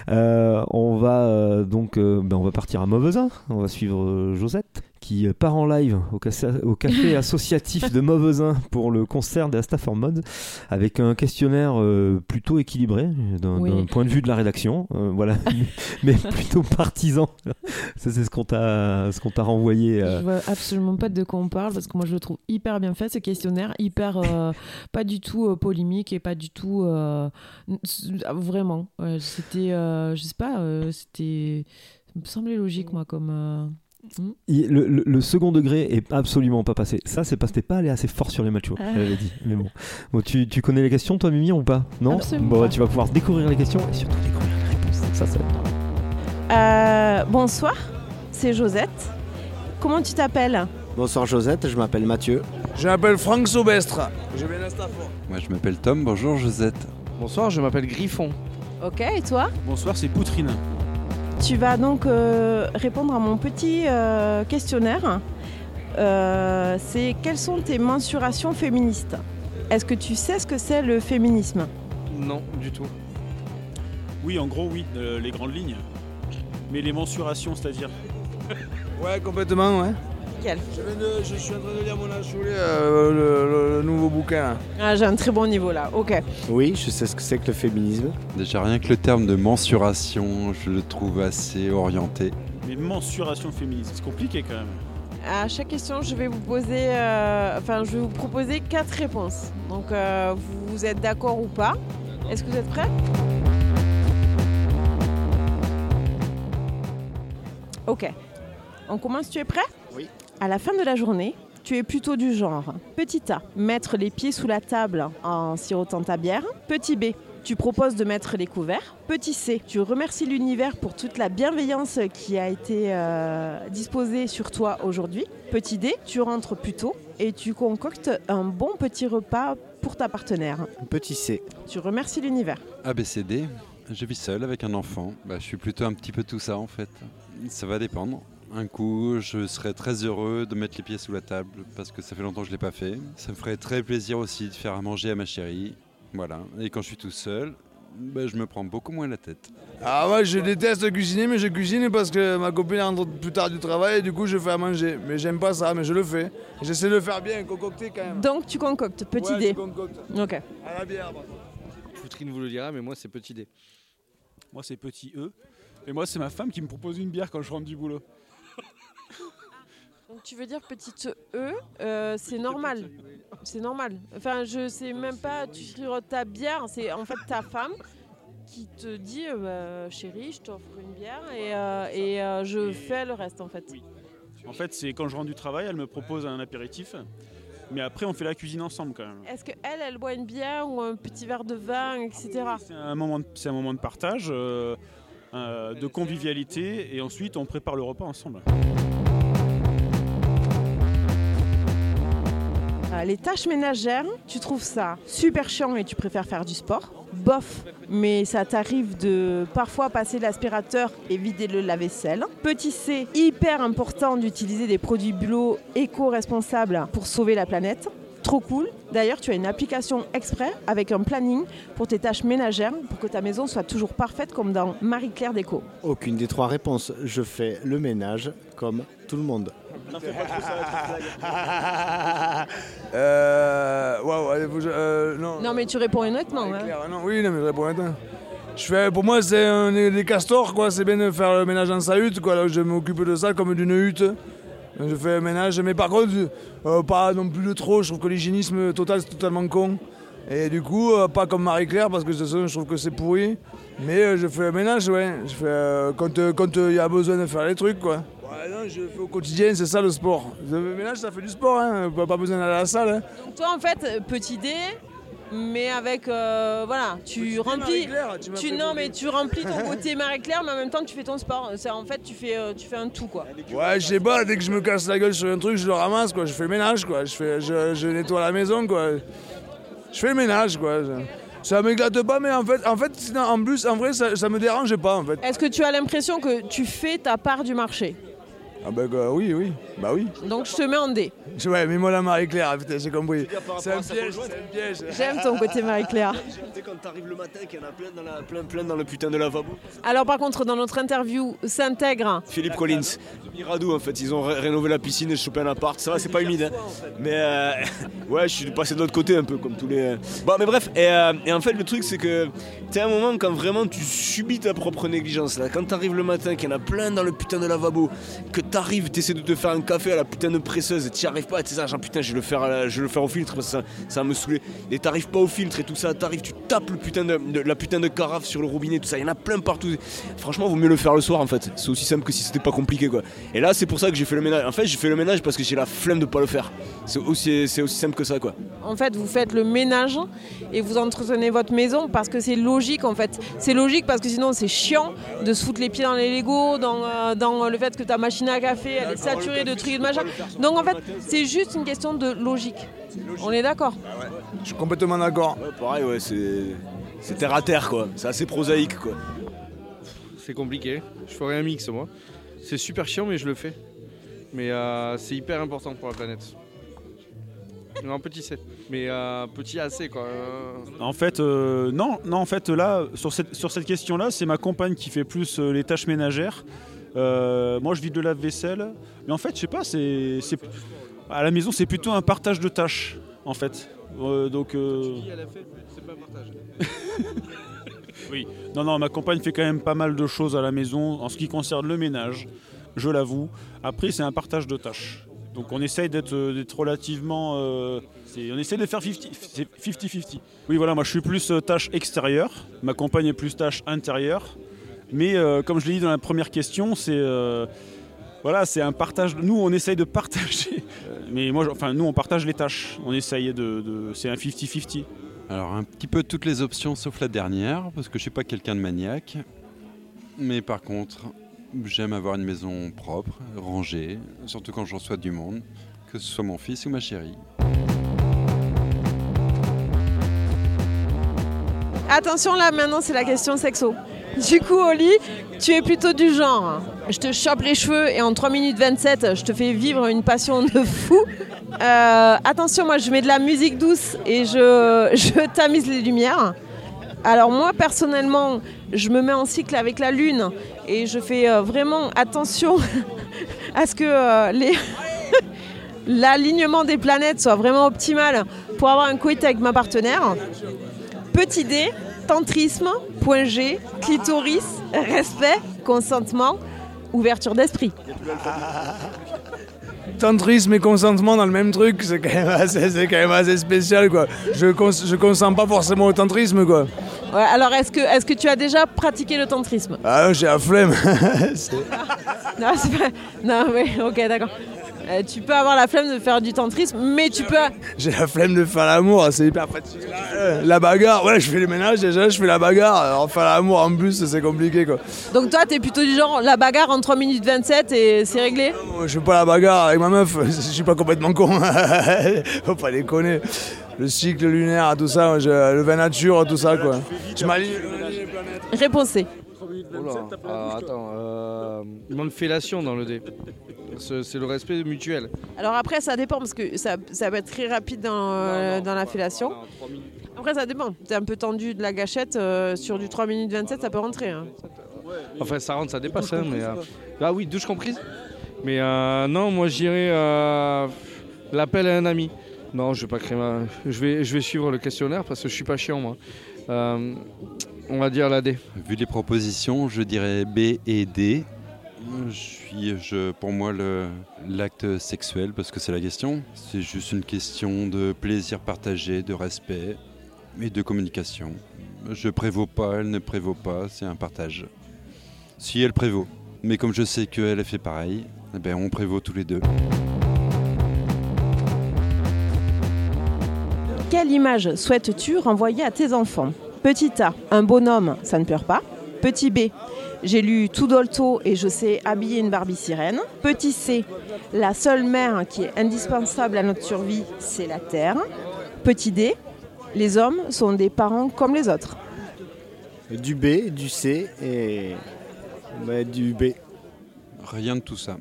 Euh, on va euh, donc euh, ben, on va partir à Mauvesin. On va suivre Josette qui euh, part en live au, café associatif de Mauvesin pour le concert des Stafford Mode avec un questionnaire euh, plutôt équilibré d'un Oui. d'un point de vue de la rédaction. euh, voilà, mais plutôt partisan. Ça, c'est ce qu'on t'a ce qu'on t'a renvoyé. euh, Je vois absolument pas de quoi on parle parce que moi je le trouve hyper bien fait ce questionnaire, hyper euh, pas du tout euh, polémique et pas du tout euh, vraiment. Ouais, c'était, euh, je sais pas, euh, c'était, ça me semblait logique moi comme. Il- le, le- le second degré est absolument pas passé. Ça, c'est parce que t'es pas allé assez fort sur les machos. Ah. Elle avait dit. Mais bon. Bon, tu, tu connais les questions, toi, Mimi, ou pas? Non? Absolument Bon, pas. tu vas pouvoir découvrir les questions et surtout découvrir les réponses. Ça, ça va être drôle. Euh, bonsoir, c'est Josette. Comment tu t'appelles? Bonsoir Josette, je m'appelle Mathieu. Je m'appelle Franck Saubestre. Je viens d'Astafor. Moi je m'appelle Tom, bonjour Josette. Bonsoir, je m'appelle Griffon. Ok, et toi? Bonsoir, c'est Poutrine. Tu vas donc euh, répondre à mon petit euh, questionnaire. Euh, c'est quelles sont tes mensurations féministes? Est-ce que tu sais ce que c'est le féminisme? Non, du tout. Oui, en gros, oui, euh, les grandes lignes. Mais les mensurations, c'est-à-dire? Ouais, complètement, ouais. Nickel. Je, suis en train de lire mon achoulé, euh, le, le- le nouveau bouquin. Ah, j'ai un très bon niveau là. Ok. Oui, je sais ce que c'est que le féminisme. Déjà rien que le terme de mensuration, je le trouve assez orienté. Mais mensuration féministe, c'est compliqué quand même. À chaque question, je vais vous poser, euh, enfin, je vais vous proposer quatre réponses. Donc, euh, vous êtes d'accord ou pas? Est-ce que vous êtes prêts? Ok. On commence. Tu es prêt? À la fin de la journée, tu es plutôt du genre petit A, mettre les pieds sous la table en sirotant ta bière. Petit B, tu proposes de mettre les couverts. Petit C, tu remercies l'univers pour toute la bienveillance qui a été euh, disposée sur toi aujourd'hui. Petit D, tu rentres plus tôt et tu concoctes un bon petit repas pour ta partenaire. Petit C. Tu remercies l'univers. ABCD, je vis seul avec un enfant. Bah, je suis plutôt un petit peu tout ça en fait. Ça va dépendre. Un coup, je serais très heureux de mettre les pieds sous la table parce que ça fait longtemps que je ne l'ai pas fait. Ça me ferait très plaisir aussi de faire à manger à ma chérie. Voilà. Et quand je suis tout seul, bah, je me prends beaucoup moins la tête. Ah moi je déteste cuisiner mais je cuisine parce que ma copine rentre plus tard du travail et du coup je fais à manger. Mais j'aime pas ça mais je le fais. J'essaie de le faire bien, concocter quand même. Donc tu concoctes, petit Ouais, D. je concocte. Ok. À la bière. Poutrine vous le dira, mais moi c'est petit D. Moi c'est petit E. Et moi c'est ma femme qui me propose une bière quand je rentre du boulot. Tu veux dire petite E, euh, c'est normal. C'est normal. Enfin, je sais même pas, tu sirotes ta bière, c'est en fait ta femme qui te dit euh, bah, chérie, je t'offre une bière et, euh, et, je fais le reste en fait. En fait c'est quand je rentre du travail, elle me propose un apéritif. Mais après on fait la cuisine ensemble quand même. Est-ce qu'elle, elle, boit une bière ou un petit verre de vin, etc. C'est un moment de, un moment de partage, euh, euh, de convivialité et ensuite on prépare le repas ensemble. Euh, les tâches ménagères, tu trouves ça super chiant et tu préfères faire du sport Bof, mais ça t'arrive de parfois passer l'aspirateur et vider le lave-vaisselle. Petit C, hyper important d'utiliser des produits bio éco-responsables pour sauver la planète. Trop cool. D'ailleurs, tu as une application exprès avec un planning pour tes tâches ménagères pour que ta maison soit toujours parfaite comme dans Marie-Claire Déco. Aucune des trois réponses. Je fais le ménage comme tout le monde. euh, euh, non. Non, mais tu réponds honnêtement. hein. Non, oui, non, mais je réponds maintenant. Je fais, pour moi, c'est des castors, quoi. C'est bien de faire le ménage dans sa hutte, quoi. Là, je m'occupe de ça comme d'une hutte. Je fais le ménage, mais par contre, euh, pas non plus de trop. Je trouve que l'hygiénisme total, c'est totalement con. Et du coup, euh, pas comme Marie-Claire, parce que de toute façon, je trouve que c'est pourri. Mais euh, je fais le ménage, ouais. Je fais quand il y a besoin de faire les trucs, quoi. Ouais, non, je fais au quotidien, c'est ça le sport. Le ménage, ça fait du sport, hein. Pas besoin d'aller à la salle, hein. Donc toi, en fait, petit dé, mais avec euh, voilà, tu remplis, tu non mais tu remplis ton côté Marie-Claire, mais en même temps tu fais ton sport. C'est en fait tu fais euh, tu fais un tout quoi. Ouais, je sais pas, dès que je me casse la gueule sur un truc, je le ramasse, quoi. Je fais le ménage, quoi. Je, fais, je, je nettoie la maison, quoi. Je fais le ménage, quoi. Ça m'éclate pas, mais en fait, en fait sinon, en plus, en vrai, ça, ça me dérange pas, en fait. Est-ce que tu as l'impression que tu fais ta part du marché? Ah bah quoi, oui, oui, bah oui. Donc je te mets en D. Ouais, mets-moi la Marie-Claire, putain, j'ai compris. C'est un piège, c'est un piège. J'aime ton côté Marie-Claire. Tu sais, quand t'arrives le matin, qu'il y en a plein dans, la, plein, plein dans le putain de lavabo. Alors par contre dans notre interview s'intègre Philippe Collins, Miradou en fait, ils ont ré- rénové la piscine et chopé un appart. Ça va, c'est pas humide. hein. Mais euh, ouais, je suis passé de l'autre côté un peu comme tous les. euh. Bon, mais bref, et, euh, et en fait, le truc c'est que t'as un moment quand vraiment tu subis ta propre négligence. Là. Quand t'arrives le matin, qu'il y en a plein dans le putain de lavabo, que t'arrives, t'essaies de te faire un café à la putain de presseuse t'y arrives pas, tu sais, genre putain, je vais le faire, je le faire au filtre parce que ça, ça va me saouler. Et t'arrives pas au filtre et tout ça, t'arrives, tu tapes le putain de, la putain de carafe sur le robinet, tout ça, il y en a plein partout. Franchement, vaut mieux le faire le soir en fait. C'est aussi simple que si c'était pas compliqué quoi. Et là, c'est pour ça que j'ai fait le ménage. En fait, j'ai fait le ménage parce que j'ai la flemme de pas le faire. C'est aussi, c'est aussi simple que ça quoi. En fait, vous faites le ménage et vous entretenez votre maison parce que c'est logique en fait. C'est logique parce que sinon c'est chiant de se foutre les pieds dans les Legos, dans, euh, dans le fait que ta machine à café elle est saturée de trucs et de machin. Donc en fait, c'est juste une question de logique. On est d'accord Je suis complètement d'accord. Ouais, pareil, ouais, c'est. C'est terre à terre quoi. C'est assez prosaïque quoi. C'est compliqué. Je ferai un mix moi. C'est super chiant mais je le fais. Mais euh, c'est hyper important pour la planète. Non, petit C. Mais euh, petit AC quoi. Euh, En fait, euh, non, non, en fait, là, sur cette, sur cette question-là, c'est ma compagne qui fait plus euh, les tâches ménagères. Euh, moi, je vide le lave-vaisselle. Mais en fait, je sais pas, c'est, à la maison, c'est plutôt un partage de tâches, en fait. Donc. C'est pas un partage. Oui. Non, non, ma compagne fait quand même pas mal de choses à la maison en ce qui concerne le ménage, je l'avoue. Après, c'est un partage de tâches. Donc on essaye d'être, euh, relativement... euh, on essaye de faire 50 c'est 50-50. Oui, voilà, moi je suis plus euh, tâche extérieure, ma compagne est plus tâche intérieure. Mais comme je l'ai dit dans la première question, c'est... voilà, c'est un partage. Nous, on essaye de partager. Mais moi, enfin, nous, on partage les tâches. On essaye de. de- c'est un 50-50. Alors un petit peu toutes les options sauf la dernière, parce que je suis pas quelqu'un de maniaque. Mais par contre, j'aime avoir une maison propre, rangée, surtout quand je reçois du monde, que ce soit mon fils ou ma chérie. Attention là maintenant c'est la question sexo. Du coup Oli, tu es plutôt du genre. Je te chope les cheveux et en 3 minutes 27 je te fais vivre une passion de fou. Euh, attention moi je mets de la musique douce et je, je tamise les lumières. Alors moi personnellement je me mets en cycle avec la lune et je fais euh, vraiment attention à ce que euh, l'alignement des planètes soit vraiment optimal pour avoir un coït avec ma partenaire. Petit D, tantrisme, point G, clitoris, respect, consentement, ouverture d'esprit. Tantrisme et consentement dans le même truc, c'est quand, même assez- c'est quand même assez spécial quoi. Je, cons je consens pas forcément au tantrisme quoi. Ouais, alors est-ce que, est que tu as déjà pratiqué le tantrisme? Ah j'ai la flemme. Non, c'est pas... Non, mais ok, d'accord. Euh, tu peux avoir la flemme de faire du tantrisme, mais tu peux... j'ai la flemme de faire l'amour, c'est hyper fatigant. Euh, La bagarre, ouais je fais le ménage déjà, je fais la bagarre, alors faire l'amour en plus c'est compliqué quoi. Donc toi, t'es plutôt du genre, la bagarre en 3 minutes 27 et c'est réglé? Je fais pas la bagarre avec ma meuf, je suis pas complètement con. Faut pas déconner. Le cycle lunaire, tout ça, je- le vin nature, tout ça quoi. Je m'aligne. Réponse C. Ah, attends, euh, il manque fellation dans le dé. C'est le respect mutuel. Alors après, ça dépend parce que ça, ça va être très rapide dans, euh, dans la fellation. Après, ça dépend. T'es un peu tendu de la gâchette, euh, sur du 3 minutes 27, ça peut rentrer. hein. Enfin, ça rentre, ça dépasse. hein, mais, euh, Ah oui, douche comprise. Mais euh, non, moi j'irais euh, l'appel à un ami. Non, je vais pas créer ma... je, vais, je vais suivre le questionnaire parce que je suis pas chiant moi. Euh, on va dire la D. Vu les propositions, je dirais B et D. Je suis, je, pour moi, le- l'acte sexuel, parce que c'est la question. C'est juste une question de plaisir partagé, de respect et de communication. Je prévaux pas, elle ne prévaut pas, c'est un partage. Si elle prévaut, mais comme je sais qu'elle a fait pareil, eh ben, on prévaut tous les deux. Quelle image souhaites-tu renvoyer à tes enfants? Petit A, un bonhomme, ça ne pleure pas. Petit B, j'ai lu Tudolto et je sais habiller une Barbie sirène. Petit C, la seule mère qui est indispensable à notre survie, c'est la terre. Petit D, les hommes sont des parents comme les autres. Du B, du C et bah, du B. Rien de tout ça.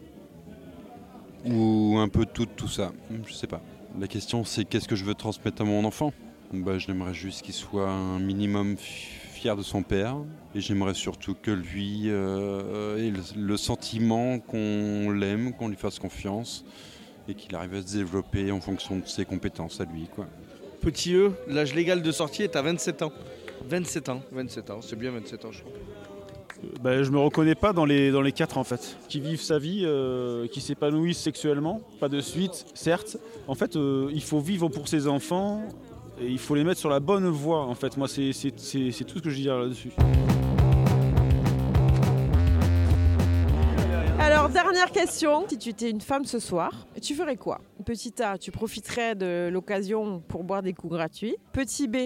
Ou un peu tout de tout ça. Je sais pas. La question c'est qu'est-ce que je veux transmettre à mon enfant? Bah, J'aimerais juste qu'il soit un minimum fi- fier de son père. Et j'aimerais surtout que lui euh, ait le, le sentiment qu'on l'aime, qu'on lui fasse confiance. Et qu'il arrive à se développer en fonction de ses compétences à lui. Quoi. Petit E, l'âge légal de sortie est à 27 ans. 27 ans, 27 ans, c'est bien 27 ans je crois. Ben, je me reconnais pas dans les, dans les quatre en fait. Qui vivent sa vie, euh, qui s'épanouissent sexuellement, pas de suite, certes. En fait, euh, il faut vivre pour ses enfants il faut les mettre sur la bonne voie en fait. Moi, c'est tout ce que je dis là-dessus. Alors, dernière question. Si tu étais une femme ce soir, tu ferais quoi? Petit A, tu profiterais de l'occasion pour boire des coups gratuits. Petit B,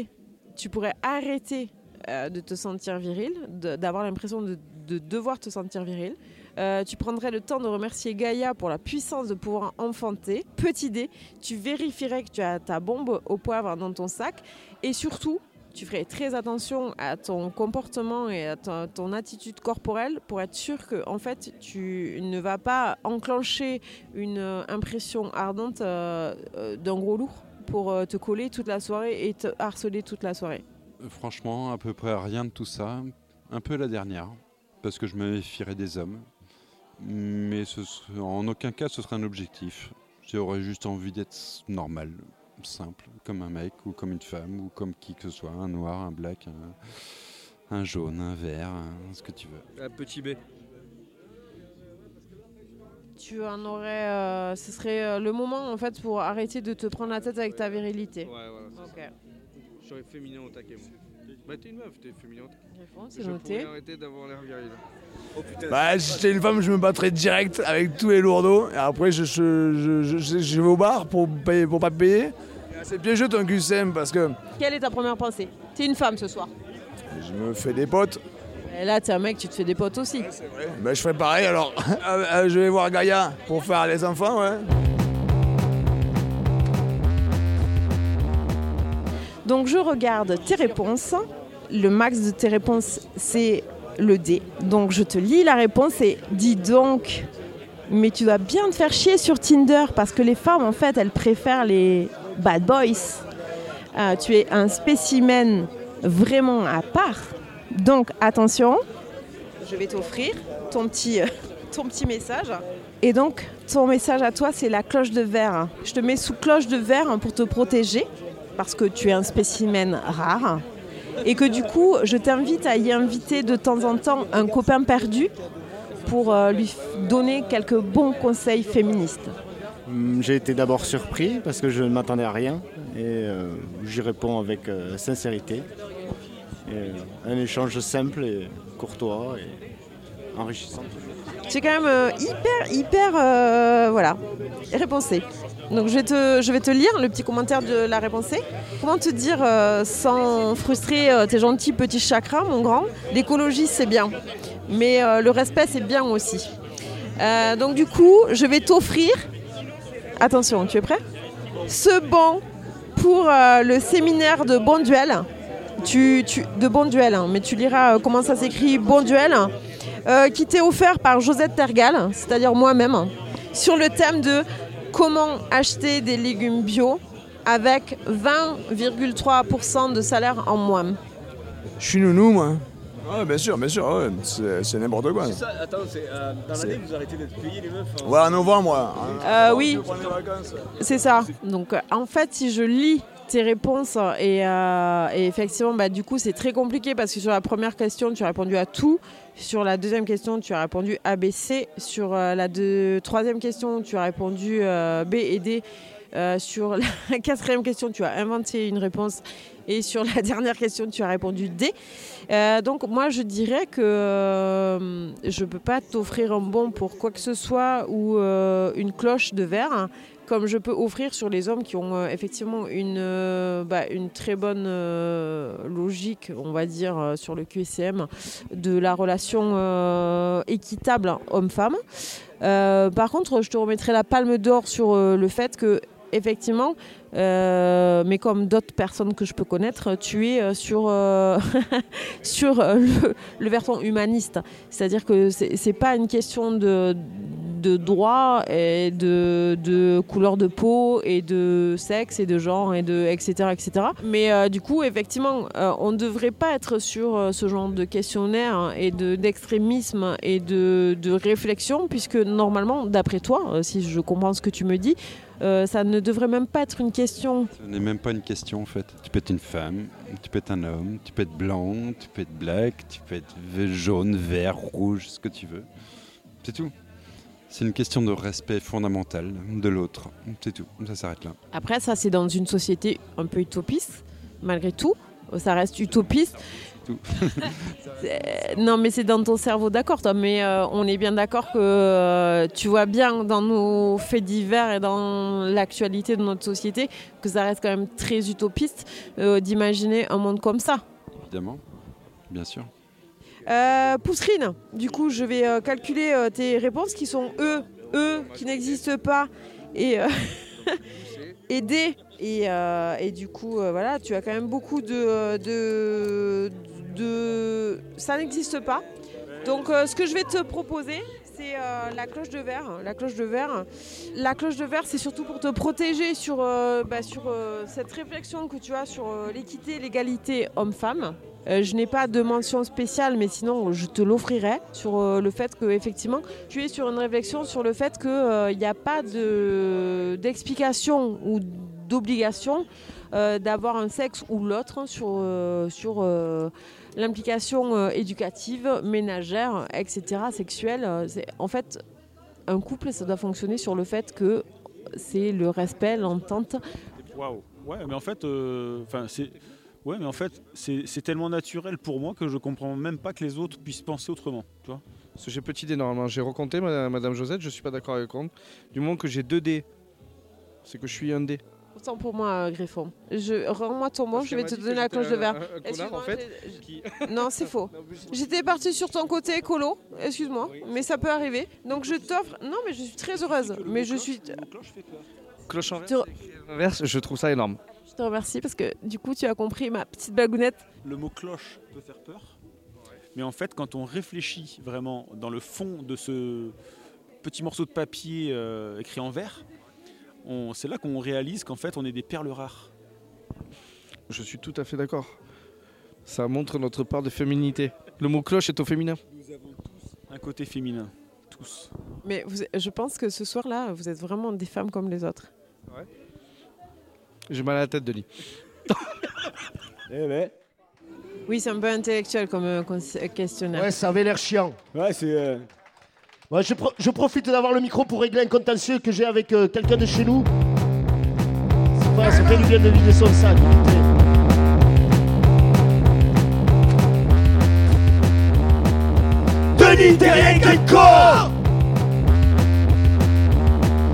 tu pourrais arrêter euh, de te sentir viril, d'avoir l'impression de devoir te sentir viril. Euh, tu prendrais le temps de remercier Gaïa pour la puissance de pouvoir enfanter. Petit D, tu vérifierais que tu as ta bombe au poivre dans ton sac. Et surtout, tu ferais très attention à ton comportement et à ton, attitude corporelle pour être sûr que en fait tu ne vas pas enclencher une impression ardente euh, euh, d'un gros lourd pour te coller toute la soirée et te harceler toute la soirée. Franchement, à peu près rien de tout ça. Un peu la dernière. Parce que je me méfierais des hommes. Mais ce serait- en aucun cas ce serait un objectif. J'aurais juste envie d'être normal, simple, comme un mec ou comme une femme ou comme qui que ce soit, un noir, un black, un, un jaune, un vert, un- ce que tu veux. Un petit B. Tu en aurais. euh, ce serait euh, le moment en fait pour arrêter de te prendre la tête avec ta virilité. Ouais, voilà. Ok. J'aurais féminin au taquet, moi. Bah, t'es une meuf, t'es taquet. c'est Je noté. pourrais arrêter d'avoir l'air viril. Oh putain. Bah, si j'étais une femme, je me battrais direct avec tous les lourdeaux. Et après, je, je, je, je- je- je vais au bar pour, payer, pour pas payer. C'est piégeux ton QCM parce que Quelle est ta première pensée? T'es une femme ce soir. je me fais des potes. Et là, t'es un mec, tu te fais des potes aussi. Bah, je ferai pareil alors. Euh, euh, je vais voir Gaïa pour faire les enfants, ouais. Donc je regarde tes réponses. Le max de tes réponses, c'est le D. Donc je te lis la réponse et dis donc, mais tu dois bien te faire chier sur Tinder parce que les femmes, en fait, elles préfèrent les bad boys. Euh, tu es un spécimen vraiment à part. Donc attention, je vais t'offrir ton petit, euh, ton petit message. Et donc, ton message à toi, c'est la cloche de verre. Je te mets sous cloche de verre pour te protéger, parce que tu es un spécimen rare. Et que du coup, je t'invite à y inviter de temps en temps un copain perdu pour euh, lui donner quelques bons conseils féministes. Hum, J'ai été d'abord surpris parce que je ne m'attendais à rien et euh, j'y réponds avec euh, sincérité. Et, euh, un échange simple et courtois et enrichissant. C'est quand même hyper, hyper, voilà, réponsé. Donc je vais, te, lire le petit commentaire de la réponsée. Comment te dire euh, sans frustrer euh, tes gentils petits chakras, mon grand? L'écologie, c'est bien. Mais euh, le respect, c'est bien aussi. Donc du coup, je vais t'offrir... Attention, tu es prêt? Ce banc pour le séminaire de Bon Duel. Tu, tu- de Bon Duel, hein, mais tu liras comment ça s'écrit Bon Duel. euh, qui t'est offert par Josette Tergal, c'est-à-dire moi-même, sur le thème de comment acheter des légumes bio avec 20,3% de salaire en moins. Je suis nounou, moi. Ouais, bien sûr, bien sûr, ouais. c'est c'est n'importe quoi. C'est ça, attends, c'est, euh, dans l'année, vous arrêtez d'être payés les meufs hein. Ouais, en novembre, ouais. Euh, oui, c'est ça. Donc euh, en fait, si je lis tes réponses et, euh, et effectivement, bah, du coup, c'est très compliqué parce que sur la première question, tu as répondu à tout. Sur la deuxième question, tu as répondu ABC. Sur euh, la deux- troisième question, tu as répondu euh, B et D. Euh, sur la quatrième question, tu as inventé une réponse. Et sur la dernière question, tu as répondu D. Donc moi, je dirais que je ne peux pas t'offrir un bon pour quoi que ce soit ou une cloche de verre, hein, comme je peux offrir sur les hommes qui ont euh, effectivement une, euh, bah, une très bonne euh, logique, on va dire, sur le QCM de la relation équitable homme-femme. Par contre, je te remettrai la palme d'or sur le fait que effectivement, euh, mais comme d'autres personnes que je peux connaître, tu es euh, sur, euh, sur le, le versant humaniste. C'est-à-dire que c'est c'est pas une question de, de droit et de, de couleur de peau et de sexe et de genre et de etc etc. Mais du coup, effectivement, on ne devrait pas être sur ce genre de questionnaire et de d'extrémisme et de, de réflexion puisque normalement, d'après toi, si je comprends ce que tu me dis, euh, ça ne devrait même pas être une question. Ce n'est même pas une question en fait. Tu peux être une femme, tu peux être un homme, tu peux être blanc, tu peux être black, tu peux être jaune, vert, rouge, ce que tu veux. C'est tout. C'est une question de respect fondamental de l'autre. C'est tout. Ça s'arrête là. Après, ça, c'est dans une société un peu utopiste, malgré tout. Ça reste utopiste. Tout. Non, mais c'est dans ton cerveau, d'accord, toi. Mais euh, on est bien d'accord que euh, tu vois bien dans nos faits divers et dans l'actualité de notre société que ça reste quand même très utopiste euh, d'imaginer un monde comme ça. Évidemment. Bien sûr. Euh, Poussrine, du coup, je vais euh, calculer euh, tes réponses qui sont E, E qui n'existent pas et, Et, euh, et du coup, euh, voilà, tu as quand même beaucoup de. de. Ça n'existe pas. Donc, euh, ce que je vais te proposer, c'est la cloche de verre. La cloche de verre, la cloche de verre, c'est surtout pour te protéger sur, bah, sur cette réflexion que tu as sur l'équité l'égalité homme-femme. Euh, je n'ai pas de mention spéciale, mais sinon je te l'offrirai sur euh, le fait que effectivement tu es sur une réflexion sur le fait qu'il n'y a pas de- d'explication ou d'obligation euh, d'avoir un sexe ou l'autre hein, sur, euh, sur euh, l'implication euh, éducative, ménagère, etc., sexuelle. Euh, En fait, un couple, ça doit fonctionner sur le fait que c'est le respect, l'entente. Waouh. Ouais, mais en fait, euh, c'est. Ouais, mais en fait, c'est tellement naturel pour moi que je comprends même pas que les autres puissent penser autrement. Tu vois Parce que j'ai petite idée normalement. J'ai recompté madame, madame Josette, je suis pas d'accord avec elle. Du moment que j'ai 2 dés, c'est que je suis un dé. Autant pour moi, euh, Griffon. Je, Rends-moi ton mot, je vais te donner la cloche de verre. un- un connard, Excuse-moi, en fait, j'ai- qui- Non, c'est faux. J'étais partie sur ton côté écolo, excuse-moi, mais ça peut arriver. Donc je t'offre. Non, mais je suis très heureuse. Mais je suis. Cloche inverse, je trouve ça énorme. Je te remercie parce que du coup, tu as compris ma petite bagounette. Le mot cloche peut faire peur. Mais en fait, quand on réfléchit vraiment dans le fond de ce petit morceau de papier euh, écrit en vert, c'est là qu'on réalise qu'en fait, on est des perles rares. Je suis tout à fait d'accord. Ça montre notre part de féminité. Le mot cloche est au féminin. Nous avons tous un côté féminin. Tous. Mais vous- je pense que ce soir-là, vous êtes vraiment des femmes comme les autres. J'ai mal à la tête, Denis. Eh ben. Oui, c'est un peu intellectuel comme euh, cons- questionnaire. Ouais, ça avait l'air chiant. Ouais, c'est. euh, Ouais, je, pro- je profite d'avoir le micro pour régler un contentieux que j'ai avec euh, quelqu'un de chez nous. C'est pas, ça fait du bien de vider son sac. écoutez. Denis, t'es rien qu'un corps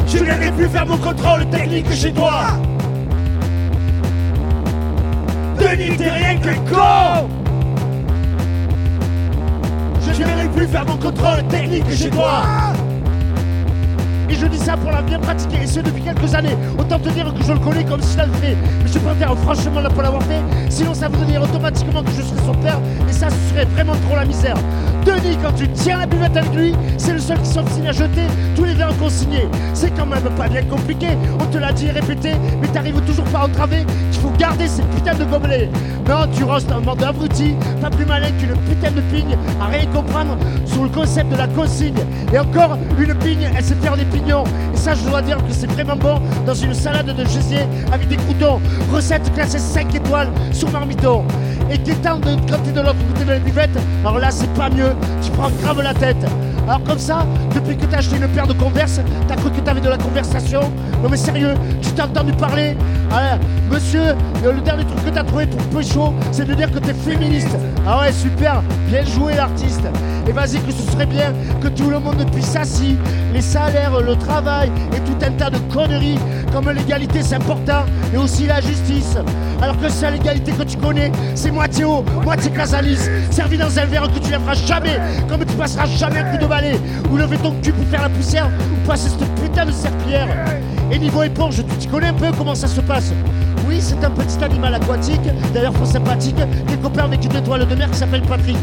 Je n'aimerais plus faire mon contrôle technique chez toi Denis, t'es rien qu'un corps Je n'aimerais plus faire mon contrôle technique chez toi et je dis ça pour la bien pratiquer, et ce depuis quelques années. Autant te dire que je le connais comme s'il l'avait fait. Mais je préfère franchement ne pas l'avoir fait, sinon ça voudrait dire automatiquement que je serais son père, et ça ce serait vraiment trop la misère. Denis, quand tu tiens la buvette avec lui, c'est le seul qui s'obstine à jeter tous les verres consignés. C'est quand même pas bien compliqué, on te l'a dit et répété, mais t'arrives toujours pas à entraver qu'il faut garder ces putains de gobelets. Non, tu restes un mort d'abruti, pas plus malin qu'une putain de pigne, à rien comprendre sur le concept de la consigne. Et encore, une pigne, elle sait faire des Et ça, je dois dire que c'est vraiment bon dans une salade de gésier avec des croutons. Recette classée 5 étoiles sur Marmiton. Et t'étends de t'es de l'autre côté de la buvette, alors là, c'est pas mieux. Tu prends grave la tête. Alors comme ça, depuis que t'as acheté une paire de converse, t'as cru que t'avais de la conversation Non mais sérieux, tu t'as entendu parler Ah, Monsieur, euh, le dernier truc que t'as trouvé pour Pécho, c'est de dire que t'es féministe. Ah ouais, super, bien joué l'artiste. Et vas-y que ce serait bien que tout le monde puisse s'assis, les salaires, le travail et tout un tas de conneries, comme l'égalité c'est important, et aussi la justice. Alors que seule l'égalité que tu connais, c'est moitié haut, moitié casalis, servi dans un verre que tu lèveras jamais, comme tu passeras jamais un coup de balai, ou lever ton cul pour faire la poussière, ou passer cette putain de serpillière. Et niveau éponge, tu t'y connais un peu comment ça se passe Oui, c'est un petit animal aquatique, d'ailleurs fort sympathique, qui est copain avec une étoile de mer qui s'appelle Patrick.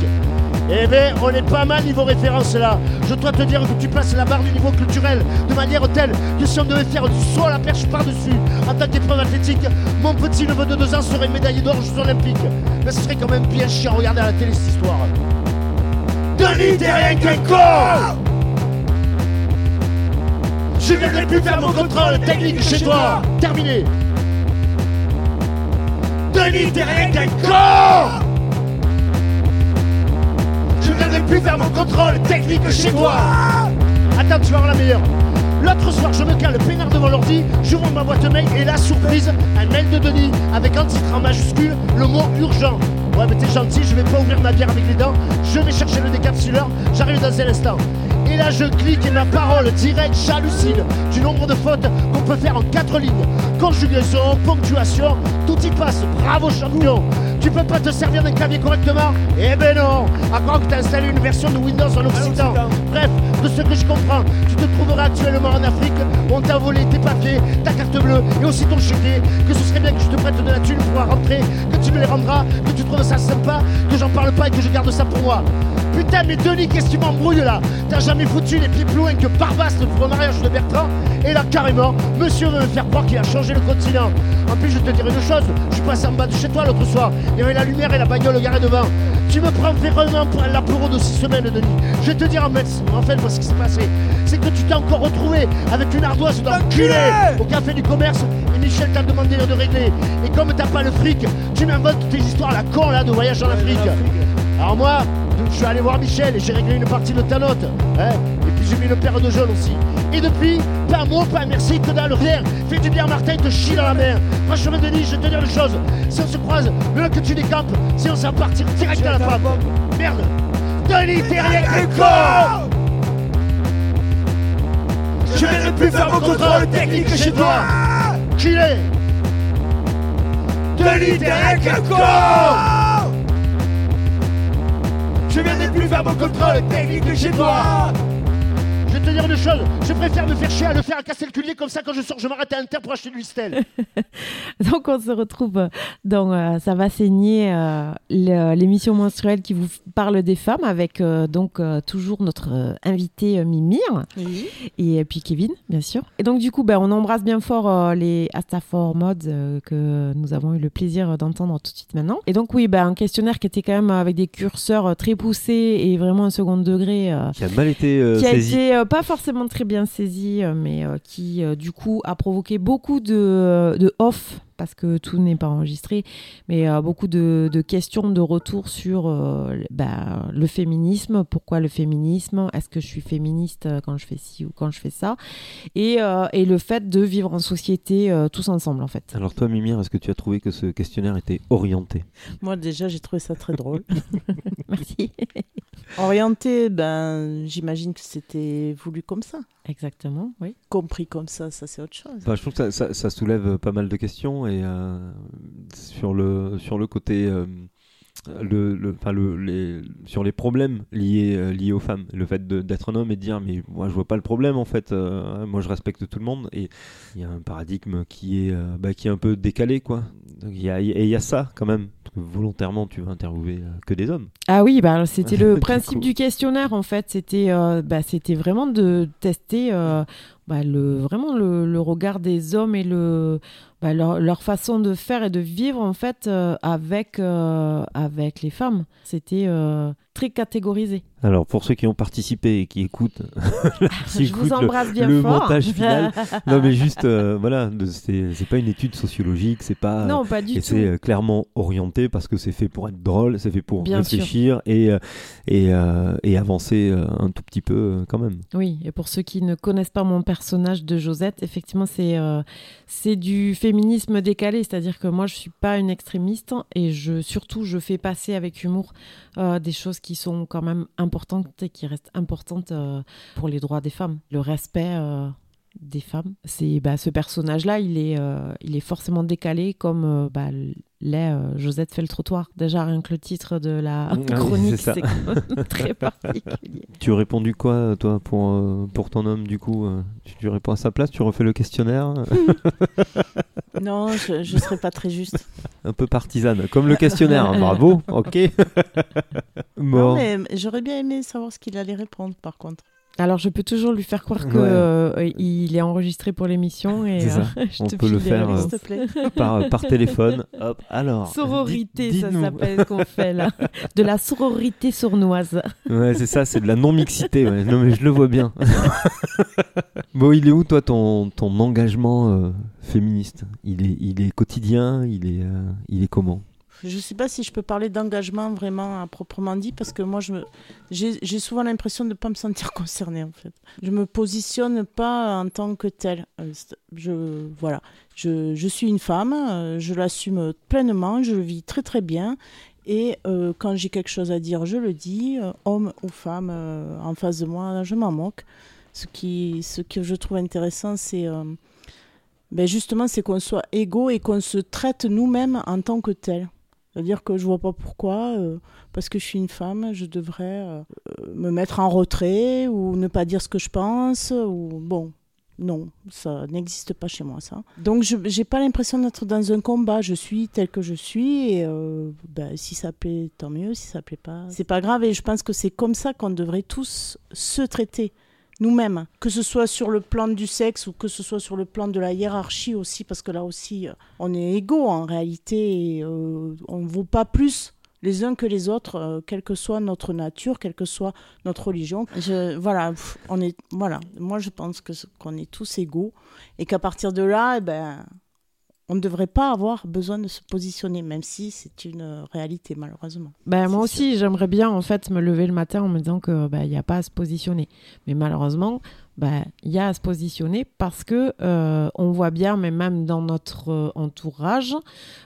Eh ben, on est pas mal niveau référence là. Je dois te dire que tu passes la barre du niveau culturel de manière telle que si on devait faire du saut à la perche par-dessus en tant qu'épreuve athlétique, mon petit neveu de 2 ans serait médaillé d'or aux Jeux Olympiques. Mais ce serait quand même bien chiant à regarder à la télé cette histoire. Denis, t'es rien qu'un corps Je viendrai plus faire mon contrôle technique chez toi. Terminé. Denis, t'es rien qu'un corps Je viendrai plus faire mon contrôle technique chez toi. Attends, tu vas avoir la meilleure. L'autre soir, je me cale peinard devant l'ordi, j'ouvre ma boîte mail et la surprise, un mail de Denis avec en titre en majuscule le mot urgent. Ouais, mais t'es gentil, je vais pas ouvrir ma bière avec les dents, je vais chercher le décapsuleur, j'arrive dans un instant. Et là, je clique et ma parole directe, j'hallucine du nombre de fautes qu'on peut faire en quatre lignes. Conjugaison, ponctuation, tout y passe, bravo champion. Tu peux pas te servir d'un clavier correctement? Eh ben non À croire que t'as installé une version de Windows en Occitan. Bref, de ce que je comprends, tu te trouveras actuellement en Afrique où on t'a volé tes papiers, ta carte bleue et aussi ton chéquier. Que ce serait bien que je te prête de la thune pour rentrer, que tu me les rendras, que tu trouves ça sympa, que j'en parle pas et que je garde ça pour moi. Putain, mais Denis, qu'est-ce que tu m'embrouilles là? T'as jamais foutu les pieds plus loin que Barbaste pour le mariage de Bertrand? Et là, carrément, monsieur veut me faire croire qu'il a changé le continent. En plus, je te dire une chose, je suis passé en bas de chez toi l'autre soir. Il y avait la lumière et la bagnole garée devant. Tu me prends vraiment pour un lapuro de six semaines, Denis. Je vais te dire en fait, en fait moi, ce qui s'est passé, c'est que tu t'es encore retrouvé avec une ardoise d'enculé au café du commerce et Michel t'a demandé de régler. Et comme t'as pas le fric, tu m'inventes tes histoires à la con là de voyage en Afrique. Alors moi, je suis allé voir Michel et j'ai réglé une partie de ta note. hein. Et puis j'ai mis une paire de jaunes aussi. Et depuis, pas un mot, pas un merci, que dalle, rien. Fais du bien, Martin, te chie dans la mer. Franchement, Denis, je vais te dire une chose. Si on se croise, le là que tu décampes, si on s'en partir direct à la femme. Merde Denis, t'es rien con Je viens de plus faire mon contrôle technique chez toi Qu'il est Denis, t'es rien Je viens de plus mon contrôle technique chez toi Je vais te dire une chose, je préfère me faire chier à le faire à casser le cullier comme ça quand je sors, je m'arrête à Inter pour acheter du Listel. Donc on se retrouve dans euh, Ça va saigner, euh, l'émission menstruelle qui vous parle des femmes avec euh, donc euh, toujours notre euh, invité euh, Mimir et euh, puis Kevin bien sûr. Et donc du coup ben, on embrasse bien fort euh, les Astafor Mods euh, que nous avons eu le plaisir d'entendre tout de suite maintenant. Et donc oui ben, un questionnaire qui était quand même avec des curseurs très poussés et vraiment un second degré. euh, Qui a mal été euh, qui a saisi. été euh, pas forcément très bien saisi, euh, mais euh, qui du coup a provoqué beaucoup de, de off parce que tout n'est pas enregistré, mais euh, beaucoup de, de questions de retour sur euh, le- bah, le féminisme, pourquoi le féminisme, est-ce que je suis féministe euh, quand je fais ci ou quand je fais ça, et, euh, et le fait de vivre en société euh, tous ensemble en fait. Alors toi, Mimir, est-ce que tu as trouvé que ce questionnaire était orienté? Moi, déjà, j'ai trouvé ça très drôle. Merci. Orienté, ben, j'imagine que c'était voulu comme ça. Exactement, oui. Compris comme ça, ça c'est autre chose. Enfin, je trouve que ça, ça- ça soulève pas mal de questions et euh, sur le sur le côté euh, le, le, les, sur les problèmes liés euh, liés aux femmes, le fait d'être un homme et de dire mais moi je vois pas le problème en fait, euh, moi je respecte tout le monde et il y a un paradigme qui est euh, bah, qui est un peu décalé quoi. Donc, il y a et il y a ça quand même. Que volontairement tu vas interviewer euh, que des hommes. Ah oui, bah, c'était le principe du questionnaire en fait. C'était euh, bah, c'était vraiment de tester euh, bah, le, vraiment le, le regard des hommes et le, bah, leur, leur façon de faire et de vivre en fait euh, avec, euh, avec les femmes. C'était euh, très catégorisé. Alors pour ceux qui ont participé et qui écoutent, qui Je vous écoutent le- embrasse bien le, fort. montage final, non mais juste voilà, c'est pas une étude sociologique, c'est pas Non, pas du et tout. c'est clairement orienté parce que c'est fait pour être drôle, c'est fait pour Bien sûr. réfléchir et et, et avancer un tout petit peu quand même. Oui, et pour ceux qui ne connaissent pas mon personnage de Josette, effectivement, c'est euh, c'est du féminisme décalé, c'est-à-dire que moi, je suis pas une extrémiste et je surtout, je fais passer avec humour euh, des choses qui sont quand même importantes et qui restent importantes euh, pour les droits des femmes, le respect. des femmes. C'est bah, ce personnage-là, il est, il est forcément décalé comme bah, l'est euh, Josette fait le trottoir. Déjà rien que le titre de la Ah chronique, c'est très particulier. Tu as répondu quoi toi pour euh, pour ton homme du coup euh, tu, tu réponds à sa place, tu refais le questionnaire Non, je ne serais pas très juste. Un peu partisane, comme le questionnaire. Bravo, ok. Bon. j'aurais bien aimé savoir ce qu'il allait répondre par contre. Alors, je peux toujours lui faire croire que Ouais. euh, il est enregistré pour l'émission et ça. euh, je On te peut le faire euh, te plaît. par, par téléphone. Hop, alors. Sororité, dites- ça s'appelle qu'on fait là. De la sororité sournoise. Ouais, c'est ça, c'est de la non-mixité. ouais. Non, mais je le vois bien. bon, il est où, toi, ton, ton engagement euh, féministe? Il est, il est quotidien? Il est, euh, il est comment? Je ne sais pas si je peux parler d'engagement vraiment à proprement dit parce que moi j'ai souvent l'impression de ne pas me sentir concernée en fait. Je me positionne pas en tant que telle. Euh, Je voilà, je, je suis une femme, euh, je l'assume pleinement, je le vis très très bien et euh, quand j'ai quelque chose à dire, je le dis, homme ou femme en face de moi, je m'en moque. Ce qui ce que je trouve intéressant c'est ben justement, c'est qu'on soit égaux et qu'on se traite nous-mêmes en tant que tel. C'est-à-dire que je vois pas pourquoi, euh, parce que je suis une femme, je devrais euh, me mettre en retrait ou ne pas dire ce que je pense. Ou bon, non, ça n'existe pas chez moi ça. Donc je j'ai pas l'impression d'être dans un combat. Je suis telle que je suis et euh, ben, si ça plaît, tant mieux. Si ça plaît pas, c'est pas grave. Et je pense que c'est comme ça qu'on devrait tous se traiter nous-mêmes, que ce soit sur le plan du sexe ou que ce soit sur le plan de la hiérarchie aussi, parce que là aussi, euh, on est égaux en réalité, et, euh, on ne vaut pas plus les uns que les autres, euh, quelle que soit notre nature, quelle que soit notre religion. Voilà, on est, voilà, moi je pense qu'on est tous égaux et qu'à partir de là, eh ben, on ne devrait pas avoir besoin de se positionner, même si c'est une réalité malheureusement. Ben, moi aussi, j'aimerais bien en fait me lever le matin en me disant que ben, il n'y a pas à se positionner. Mais malheureusement, ben, il y a à se positionner parce que euh, on voit bien, mais même dans notre euh, entourage,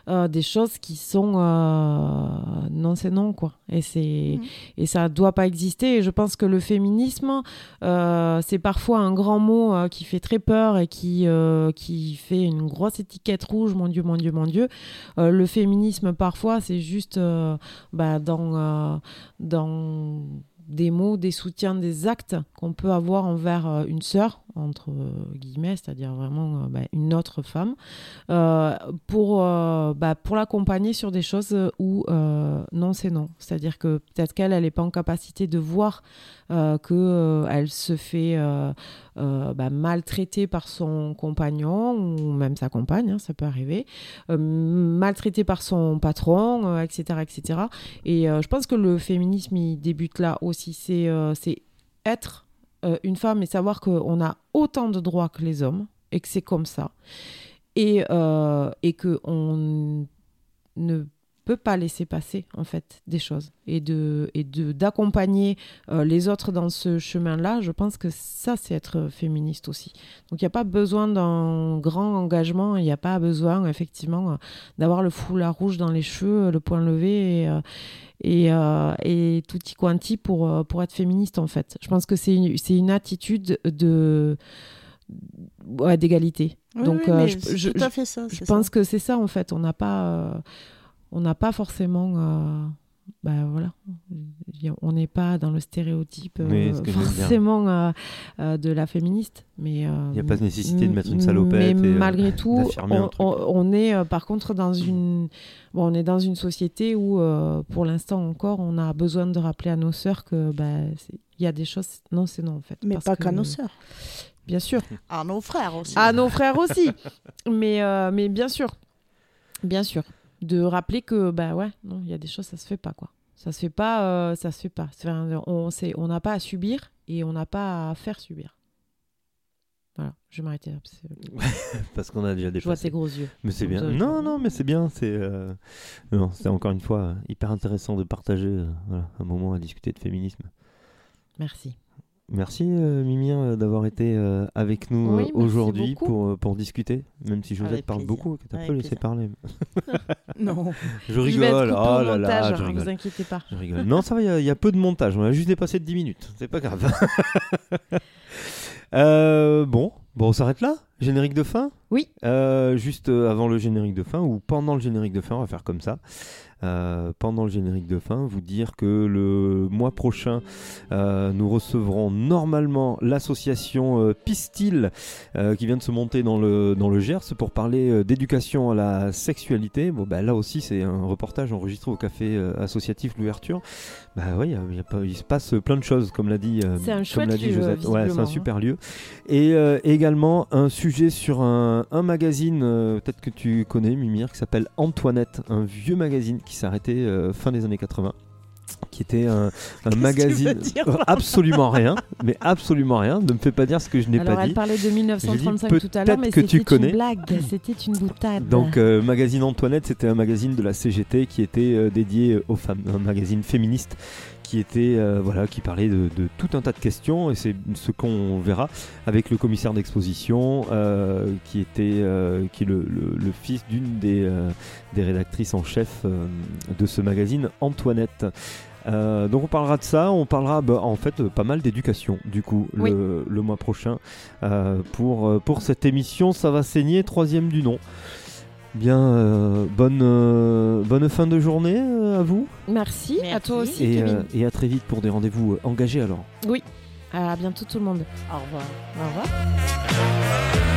euh, des choses qui sont euh, non, c'est non quoi. Et c'est et ça doit pas exister. Et je pense que le féminisme, c'est parfois un grand mot qui fait très peur et qui qui fait une grosse étiquette rouge. Mon Dieu, mon Dieu, mon Dieu. Le féminisme parfois, c'est juste bah, dans dans des mots, des soutiens, des actes qu'on peut avoir envers euh, une sœur, entre guillemets, c'est-à-dire vraiment euh, bah, une autre femme, euh, pour, euh, bah, pour l'accompagner sur des choses où non, c'est non. C'est-à-dire que peut-être qu'elle, elle n'est pas en capacité de voir qu'elle se fait bah, maltraiter par son compagnon ou même sa compagne, hein, ça peut arriver, maltraitée par son patron, etc., etc. Et je pense que le féminisme, il débute là aussi. C'est euh, être euh, une femme et savoir qu'on a autant de droits que les hommes et que c'est comme ça. Et, euh, et qu'on ne peut pas laisser passer en fait des choses et de et de d'accompagner euh, les autres dans ce chemin-là je pense que ça c'est être féministe aussi donc il n'y a pas besoin d'un grand engagement il n'y a pas besoin effectivement euh, d'avoir le foulard rouge dans les cheveux le poing levé et, euh, et, euh, et tutti quanti pour, euh, pour être féministe en fait. Je pense que c'est une, c'est une attitude de ouais, d'égalité. Oui, Donc oui, euh, je, je- tout à je- fait ça, Je c'est pense ça. que c'est ça en fait. On n'a pas euh, on n'a pas forcément euh, bah voilà, on n'est pas dans le stéréotype euh, Oui, forcément euh, euh, de la féministe, mais Il y a pas de nécessité de mettre une salopette Mais et, euh, malgré tout, on, on- on est euh, par contre dans une bon, on est dans une société où euh, pour l'instant encore on a besoin de rappeler à nos sœurs que bah, c'est- il y a des choses non c'est non en fait. Mais parce pas qu'à nos sœurs. Bien sûr. À nos frères aussi. À nos frères aussi. mais, euh, mais bien sûr. Bien sûr. De rappeler que, bah ouais, non, il y a des choses, ça se fait pas, quoi. Ça se fait pas, euh, ça se fait pas. On c'est- on n'a pas à subir et on n'a pas à faire subir. Voilà, je vais m'arrêter là. parce que- Parce qu'on a déjà Je vois tes gros yeux. Mais c'est bien. ça, Non, non, mais c'est bien. C'est euh, non, c'est encore une fois hyper intéressant de partager euh, voilà, un moment à discuter de féminisme. Merci. Merci euh, Mimi euh, d'avoir été euh, avec nous Oui, euh, aujourd'hui pour, pour discuter, même si Josette Avec parle plaisir. beaucoup, que t'as pas laissé parler. Non. Je Je rigole. coupée oh là là, montage, je hein, rigole. vous inquiétez pas. Je rigole. Non, ça va, il y a- il y, a peu de montage. On a juste dépassé de 10 minutes. C'est pas grave. Euh, bon, bon, on s'arrête là? Générique de fin? Oui. Euh, juste avant le générique de fin ou pendant le générique de fin, on va faire comme ça. Euh, pendant le générique de fin, vous dire que le mois prochain, euh, nous recevrons normalement l'association euh, Pistil qui vient de se monter dans le, dans le Gers pour parler d'éducation à la sexualité. Bon, bah, là aussi, c'est un reportage enregistré au café associatif L'Ouverture. Bah oui, il, y a pas- il se passe plein de choses, comme l'a dit, C'est un comme dit lieu. Ouais, c'est un hein. super lieu. Et également un sujet sur un, un magazine, peut-être que tu connais, Mimir, qui s'appelle Antoinette, un vieux magazine qui s'est arrêté euh, fin des années 80 qui était un, un magazine dire, absolument rien, mais absolument rien. Ne me fais pas dire ce que je n'ai pas elle dit. parlait de J'ai dit 1935 tout à l'heure, mais que tu c'était connais. une blague, c'était une boutade. Donc, euh, magazine Antoinette, c'était un magazine de la CGT qui était euh, dédié aux femmes, un magazine féministe qui était euh, voilà, qui parlait de, de tout un tas de questions et c'est ce qu'on verra avec le commissaire d'exposition euh, qui était euh, qui est le, le- le fils d'une des, des rédactrices en chef de ce magazine, Antoinette. Euh, donc on parlera de ça, on parlera bah, en fait pas mal d'éducation du coup Oui. le, le mois prochain euh, pour, pour cette émission ça va saigner troisième du nom. Bien, euh, bonne, euh, bonne fin de journée euh, à vous Merci, à toi aussi, et, Kevin. euh, et à très vite pour des rendez-vous engagés alors. Oui, à bientôt tout le monde. Au revoir. Au revoir.